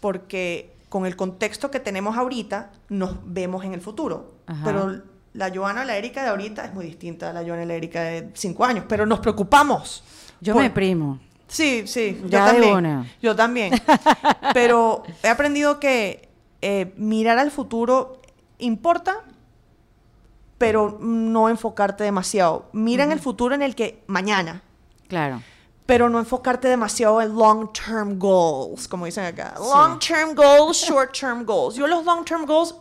porque con el contexto que tenemos ahorita nos vemos en el futuro. Ajá. Pero la Joana, la Erika de ahorita es muy distinta a la Joana y la Erika de cinco años, pero nos preocupamos. Yo por- me primo. Sí, sí, yo Ya también. una. Yo también. [LAUGHS] Pero he aprendido que eh, mirar al futuro importa, pero no enfocarte demasiado. Mira en el futuro en el que mañana, Claro. pero no enfocarte demasiado en long-term goals, como dicen acá. Long-term goals, short-term goals. Yo los long-term goals,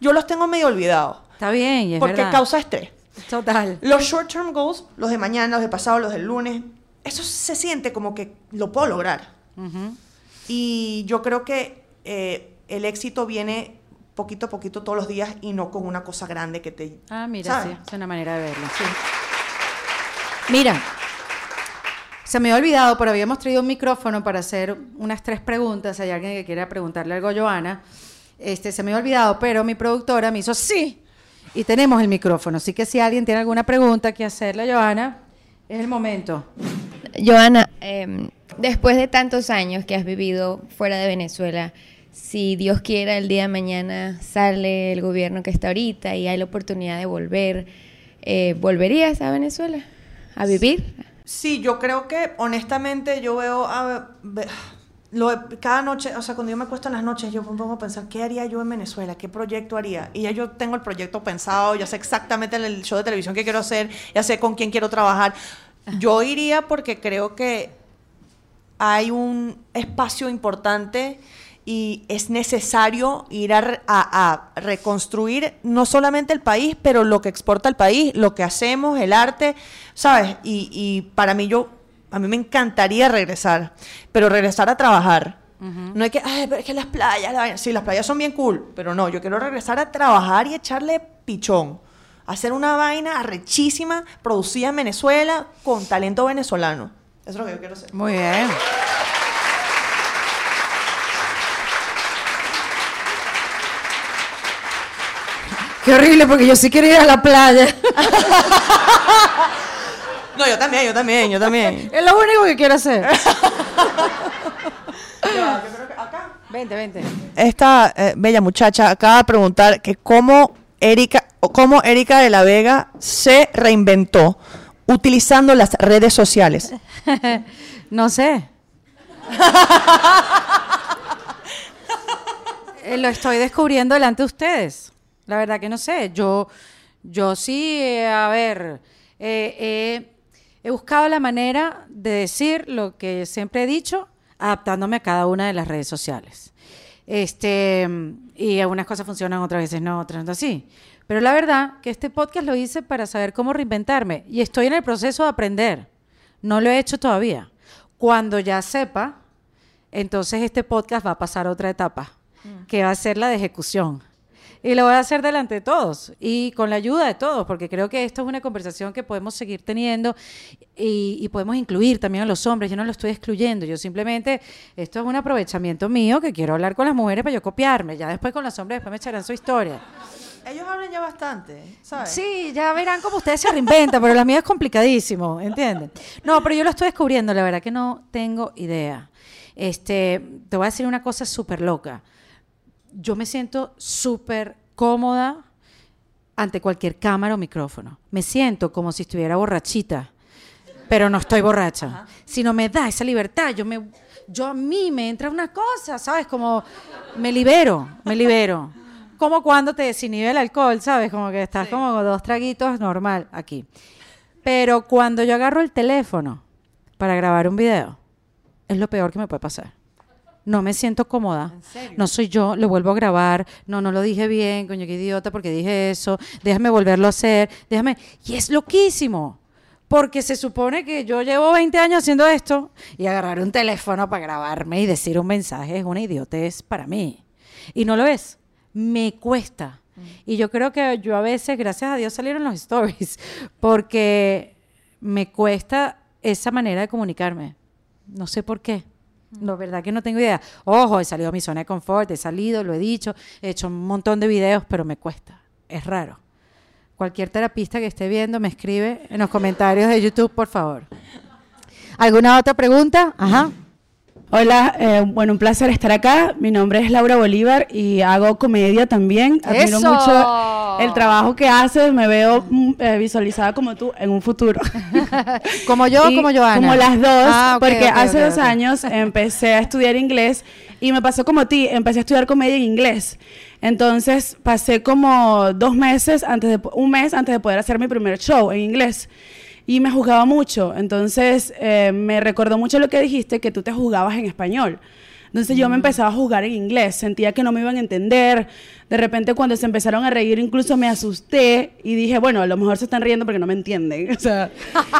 yo los tengo medio olvidados, Está bien, y es porque verdad. causa estrés. Total. Los short-term goals, los de mañana, los de pasado, los del lunes, eso se siente como que lo puedo lograr. Y yo creo que eh, el éxito viene poquito a poquito todos los días y no con una cosa grande que te... Ah, mira, ¿sabes? sí, es una manera de verlo. Mira, se me había olvidado, pero habíamos traído un micrófono para hacer unas tres preguntas. Hay alguien que quiera preguntarle algo a Joana. Este, se me había olvidado, pero mi productora me hizo sí. Y tenemos el micrófono. Así que si alguien tiene alguna pregunta que hacerle a Joana, es el momento. Joana, em, después de tantos años que has vivido fuera de Venezuela, si Dios quiera el día de mañana sale el gobierno que está ahorita y hay la oportunidad de volver, eh, ¿volverías a Venezuela a vivir? Sí, yo creo que honestamente yo veo a- lo cada noche, o sea, cuando yo me acuesto en las noches, yo me pongo a pensar, ¿qué haría yo en Venezuela? ¿Qué proyecto haría? Y ya yo tengo el proyecto pensado, ya sé exactamente el show de televisión que quiero hacer, ya sé con quién quiero trabajar. Yo iría porque creo que hay un espacio importante y es necesario ir a, a- a reconstruir no solamente el país, pero lo que exporta el país, lo que hacemos, el arte, ¿sabes? Y, y para mí yo, a mí me encantaría regresar, pero regresar a trabajar. No hay que, ay, pero es que las playas, la vaina". sí, las playas son bien cool, pero no, yo quiero regresar a trabajar y echarle pichón. Hacer una vaina arrechísima, producida en Venezuela, con talento venezolano. Eso es lo que yo quiero hacer. Muy bien. Qué horrible, porque yo sí quería ir a la playa. [LAUGHS] No, yo también, yo también, yo también. es lo único que quiero hacer. [LAUGHS] yo creo que acá. Vente, vente. Esta eh, bella muchacha acaba de preguntar que cómo Erika, o cómo Erika de la Vega se reinventó utilizando las redes sociales. [LAUGHS] No sé. Eh, Lo estoy descubriendo delante de ustedes. La verdad que no sé. Yo, yo sí, eh, a ver, eh, eh, he buscado la manera de decir lo que siempre he dicho, adaptándome a cada una de las redes sociales. Este, y algunas cosas funcionan, otras veces no, otras no así. Pero la verdad que este podcast lo hice para saber cómo reinventarme y estoy en el proceso de aprender. No lo he hecho todavía. Cuando ya sepa, entonces este podcast va a pasar a otra etapa, que va a ser la de ejecución. Y lo voy a hacer delante de todos y con la ayuda de todos, porque creo que esto es una conversación que podemos seguir teniendo y, y podemos incluir también a los hombres. Yo no lo estoy excluyendo, yo simplemente, esto es un aprovechamiento mío que quiero hablar con las mujeres para yo copiarme. Ya después con los hombres, después me echarán su historia. Ellos hablan ya bastante, ¿sabes? Sí, ya verán cómo ustedes se reinventan, pero la mía es complicadísimo, ¿entienden? No, pero yo lo estoy descubriendo, la verdad que no tengo idea. Este, te voy a decir una cosa súper loca. Yo me siento súper cómoda ante cualquier cámara o micrófono. Me siento como si estuviera borrachita, pero no estoy borracha. Sino me da esa libertad. Yo, me, yo a mí me entra una cosa, ¿sabes? Como me libero, me libero. Como cuando te desinhibe el alcohol, ¿sabes? Como que estás como con dos traguitos normal aquí. Pero cuando yo agarro el teléfono para grabar un video, es lo peor que me puede pasar. No me siento cómoda. No soy yo, lo vuelvo a grabar. No, no lo dije bien, coño, qué idiota, porque dije eso. Déjame volverlo a hacer. Déjame. Y es loquísimo. Porque se supone que yo llevo 20 años haciendo esto y agarrar un teléfono para grabarme y decir un mensaje es una idiotez para mí. Y no lo es. Me cuesta. Y yo creo que yo a veces, gracias a Dios, salieron los [LAUGHS] stories. Porque me cuesta esa manera de comunicarme. No sé por qué. La verdad que no tengo idea. Ojo, he salido a mi zona de confort, he salido, lo he dicho, he hecho un montón de videos, pero me cuesta. Es raro. Cualquier terapista que esté viendo me escribe en los comentarios de YouTube, por favor. ¿Alguna otra pregunta? Ajá. Hola, eh, bueno, un placer estar acá. Mi nombre es Laura Bolívar y hago comedia también. Admiro ¡Eso! mucho el trabajo que haces, me veo mm, eh, visualizada como tú en un futuro. [LAUGHS] Como yo, Y como Joana. Como las dos, Ah, porque ok, hace dos años empecé a estudiar inglés y me pasó como a ti, empecé a estudiar comedia en inglés. Entonces pasé como dos meses antes de, un mes antes de poder hacer mi primer show en inglés. Y me juzgaba mucho. Entonces eh, me recordó mucho lo que dijiste, que tú te juzgabas en español. Entonces yo me empezaba a juzgar en inglés, sentía que no me iban a entender. De repente cuando se empezaron a reír incluso me asusté y dije, bueno, a lo mejor se están riendo porque no me entienden. [LAUGHS] O sea,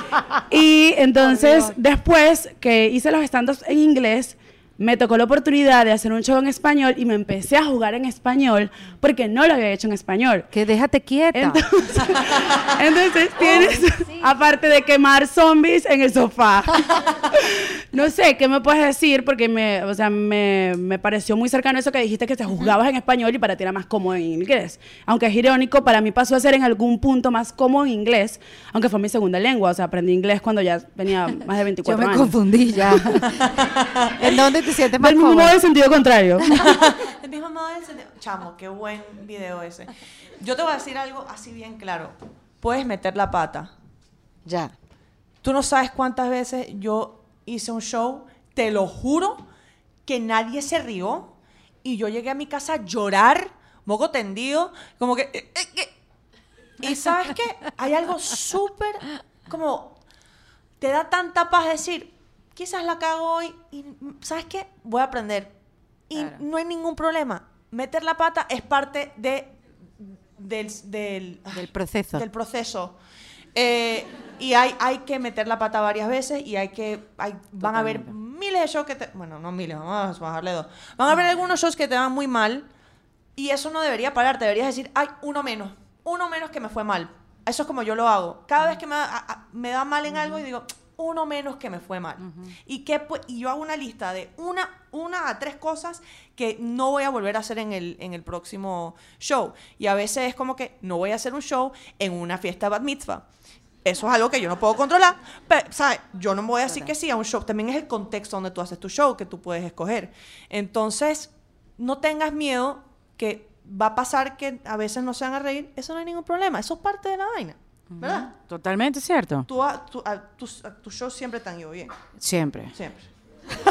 [LAUGHS] y entonces después que hice los stand-ups en inglés, me tocó la oportunidad de hacer un show en español y me empecé a jugar en español porque no lo había hecho en español. Que déjate quieta. Entonces, [LAUGHS] entonces tienes, aparte de quemar zombies en el sofá. [LAUGHS] no sé, ¿qué me puedes decir? Porque me, o sea, me, me pareció muy cercano eso que dijiste que te juzgabas en español y para ti era más cómodo en inglés. Aunque es irónico, para mí pasó a ser en algún punto más cómodo en inglés, aunque fue mi segunda lengua. O sea, aprendí inglés cuando ya tenía más de [LAUGHS] Yo 24 me años. confundí ya. ¿En dónde te sientes más Del mismo modo de sentido contrario. [LAUGHS] El mismo modo del sentido- Chamo, qué buen video ese. Yo te voy a decir algo así bien claro. Puedes meter la pata. Ya. Tú no sabes cuántas veces yo hice un show, te lo juro, que nadie se rió y yo llegué a mi casa a llorar, moco tendido, como que... eh, eh, que- Y sabes qué? Hay algo súper como... Te da tanta paz decir, quizás la cago hoy y ¿sabes qué? Voy a aprender. Y Claro. no hay ningún problema. Meter la pata es parte de, del, del, Del proceso. del proceso. Eh, y hay, hay que meter la pata varias veces y hay que hay, van a haber miles de shows que te bueno no miles vamos a bajarle dos van a haber algunos shows que te van muy mal y eso no debería parar te deberías decir hay uno menos uno menos que me fue mal eso es como yo lo hago cada vez que me, a- me da mal en algo y digo uno menos que me fue mal y que y yo hago una lista de una una a tres cosas que no voy a volver a hacer en el en el próximo show y a veces es como que no voy a hacer un show en una fiesta bat mitzvah eso es algo que yo no puedo controlar. Pero, ¿sabes? Yo no me voy a decir que sí a un show. También es el contexto donde tú haces tu show que tú puedes escoger. Entonces, no tengas miedo que va a pasar que a veces no se van a reír. Eso no hay ningún problema. Eso es parte de la vaina. ¿Verdad? Totalmente cierto. Tú, a- tú- a- tus, a tus shows siempre te han ido bien. Siempre. Siempre. [LAUGHS]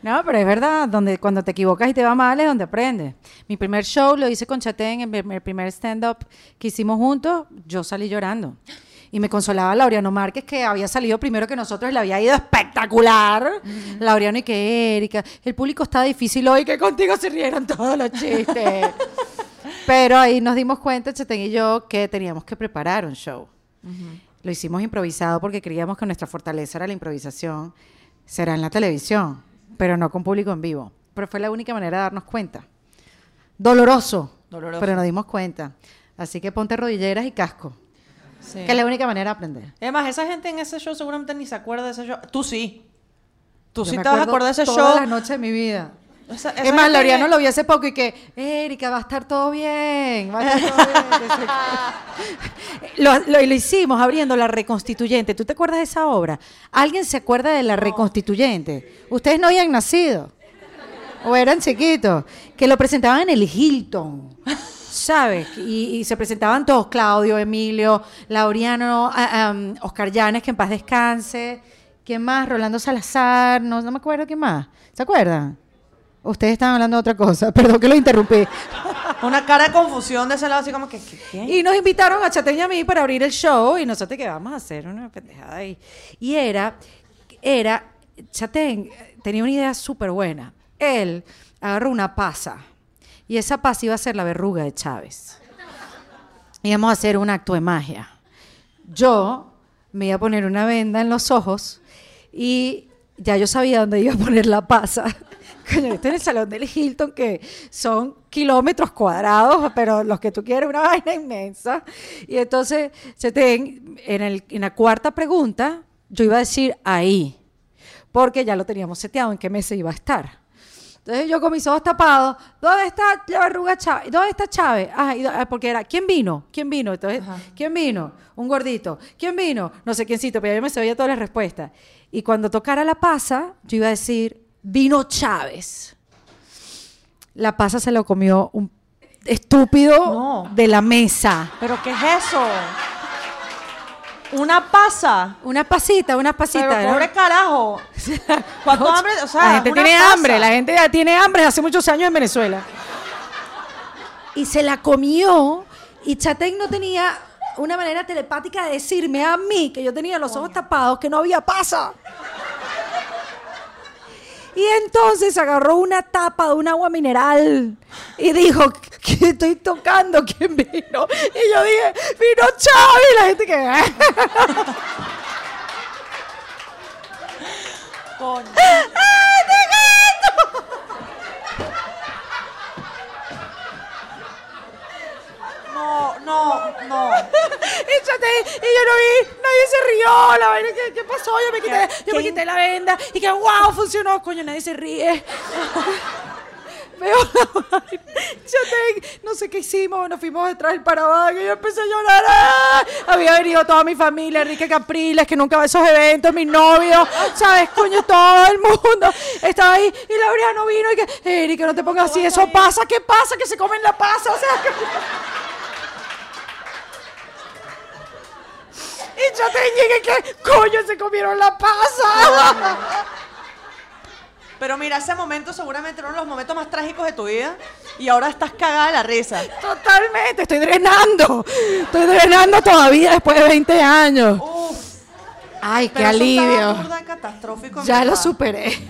No, pero es verdad, donde cuando te equivocas y te va mal es donde aprendes. Mi primer show lo hice con Chatén, en el primer stand-up que hicimos juntos, yo salí llorando. Y me consolaba Laureano Márquez, que había salido primero que nosotros y le había ido espectacular. Laureano y que Erika, el público está difícil hoy, que contigo se rieron todos los chistes. [LAUGHS] Pero ahí nos dimos cuenta, Chatén y yo, que teníamos que preparar un show. Lo hicimos improvisado porque creíamos que nuestra fortaleza era la improvisación. Será en la televisión, pero no con público en vivo. Pero fue la única manera de darnos cuenta. Doloroso, Doloroso. pero nos dimos cuenta. Así que ponte rodilleras y casco, Sí. que es la única manera de aprender. Además, esa gente en ese show seguramente ni se acuerda de ese show. Tú sí. Tú Yo sí te vas a acordar de ese todas show. las noches de mi vida. Esa- esa Es más, Laureano lo vi hace poco y que, Erika, va a estar todo bien, va a estar todo bien. [LAUGHS] lo, lo- lo hicimos abriendo la reconstituyente. ¿Tú te acuerdas de esa obra? ¿Alguien se acuerda de la reconstituyente? Ustedes no habían nacido. O eran chiquitos. Que lo presentaban en el Hilton. ¿Sabes? Y, y se presentaban todos, Claudio, Emilio, Laureano, am, Oscar Llanes, que en paz descanse. ¿Quién más? Rolando Salazar, no, no me acuerdo quién más. ¿Se acuerdan? Ustedes estaban hablando de otra cosa, [LAUGHS] perdón que lo interrumpí. Una cara de confusión de ese lado, así como que, ¿qué? qué? Y nos invitaron a Chateñ y a mí para abrir el show y nosotros que vamos a hacer una pendejada ahí. Y era, era, Chateñ tenía una idea súper buena. Él agarró una pasa y esa pasa iba a ser la verruga de Chávez. Íbamos a hacer un acto de magia. Yo me iba a poner una venda en los ojos y ya yo sabía dónde iba a poner la pasa. Coño, esto en el salón del Hilton, que son kilómetros cuadrados, pero los que tú quieres, una [LAUGHS] vaina inmensa. Y entonces, se te- en, el- en la cuarta pregunta, yo iba a decir ahí, porque ya lo teníamos seteado en qué mesa iba a estar. Entonces yo con mis ojos tapados, ¿dónde está la verruga Chávez? ¿Dónde está Chávez? Ah, y ah, porque era, ¿quién vino? ¿Quién vino? Entonces, ¿quién vino? Un gordito. ¿Quién vino? No sé quiéncito, pero yo me sabía todas las respuestas. Y cuando tocara la pasa, yo iba a decir, vino Chávez. La pasa se lo comió un estúpido No. de la mesa. ¿Pero qué es eso? Una pasa. Una pasita, una pasita. Pero ¿no? pobre carajo. [LAUGHS] ¿Cuánto hambre? O sea, la gente tiene pasa. hambre, la gente ya tiene hambre hace muchos años en Venezuela. Y se la comió y Chatén no tenía una manera telepática de decirme a mí, que yo tenía los ojos tapados, que no había pasa. Y entonces agarró una tapa de un agua mineral y dijo, ¿qué estoy tocando? ¿Quién vino? Y yo dije, vino Chavi. Y la gente que... Coño. [LAUGHS] No, no, no. [LAUGHS] Y, yo no vi, nadie se rió, la vaina, ¿qué, qué pasó? Yo me quité, yo me quité la venda y que wow, funcionó, coño, nadie se ríe. [LAUGHS] Veo la no sé qué hicimos, nos fuimos detrás del paraván y yo empecé a llorar. ¡ah! Había venido toda mi familia, Enrique Capriles, que nunca va a esos eventos, mi novio, ¿sabes? Coño, todo el mundo estaba ahí y Laureano vino y que, Erika, no te pongas así, eso pasa, ¿qué pasa? Que se comen la pasa, o sea, que... Y yo te llegué que, coño, se comieron la pasa. Pero mira, ese momento seguramente era uno de los momentos más trágicos de tu vida y ahora estás cagada de la risa. Totalmente, estoy drenando. Estoy drenando todavía después de 20 años. Uf. Ay, qué eso alivio. catastrófico. Ya lo superé.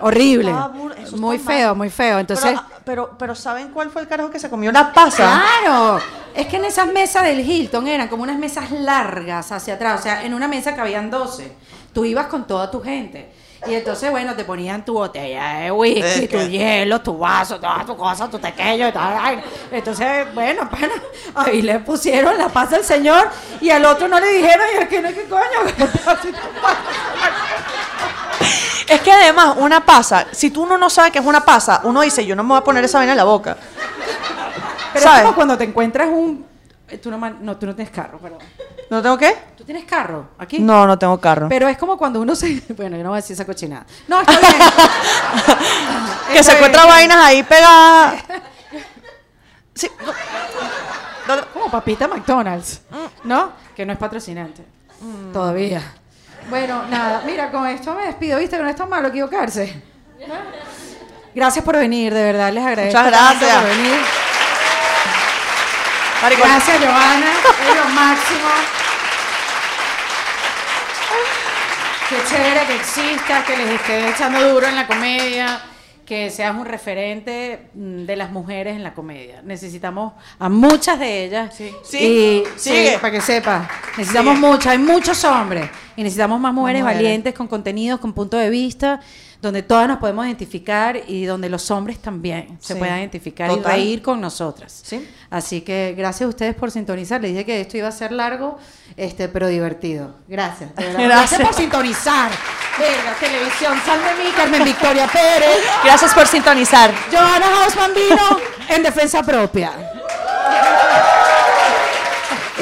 Horrible. Eso Muy feo, mal. muy feo. Entonces, Pero, ah, pero, pero ¿saben cuál fue el carajo que se comió la pasa? Claro, es que en esas mesas del Hilton eran como unas mesas largas hacia atrás, o sea, en una mesa cabían 12. Tú ibas con toda tu gente. Y entonces, bueno, te ponían tu botella de whisky, tu hielo, tu vaso, toda tu cosa, tu tequillo y tal. Ay, Entonces, bueno, bueno, ahí le pusieron la paz al señor y al otro no le dijeron, y aquí no hay que coño. [LAUGHS] [LAUGHS] Es que además, una pasa, si tú uno no sabe que es una pasa, uno dice, yo no me voy a poner esa vaina en la boca. Pero es ¿Sabes? como cuando te encuentras un... eh, Tú no, man- no, tú no tienes carro, perdón. ¿No tengo qué? ¿Tú tienes carro aquí? No, no tengo carro. Pero es como cuando uno se... [LAUGHS] Bueno, yo no voy a decir esa cochinada. No, está bien. [LAUGHS] que Está se encuentra bien. vainas ahí pegadas. [LAUGHS] Sí. no- no- Como papita McDonald's, ¿no? Que no es patrocinante. Todavía. Bueno, nada, mira, con esto me despido, ¿viste? Que no es tan malo equivocarse. Gracias por venir, de verdad, les agradezco. Muchas gracias. Por venir. Marico, Gracias, Giovanna, es lo máximo. Qué chévere que existas, que les esté echando duro en la comedia, que seas un referente mm, de las mujeres en la comedia. Necesitamos a muchas de ellas. Sí. Y- Sí, sí, sigue. para que sepas. Necesitamos Sigue. muchas, hay muchos hombres. Y necesitamos más mujeres, mujeres. valientes, con contenidos, con punto de vista, donde todas nos podemos identificar y donde los hombres también se Sí. puedan identificar Total. y reír con nosotras. Sí. Así que gracias a ustedes por sintonizar. Les dije que esto iba a ser largo, este, pero divertido. Gracias. Gracias. por sintonizar. Verga, televisión, sal de mí, Carmen Victoria Pérez. Gracias por sintonizar. Johanna Hausman vino en defensa propia.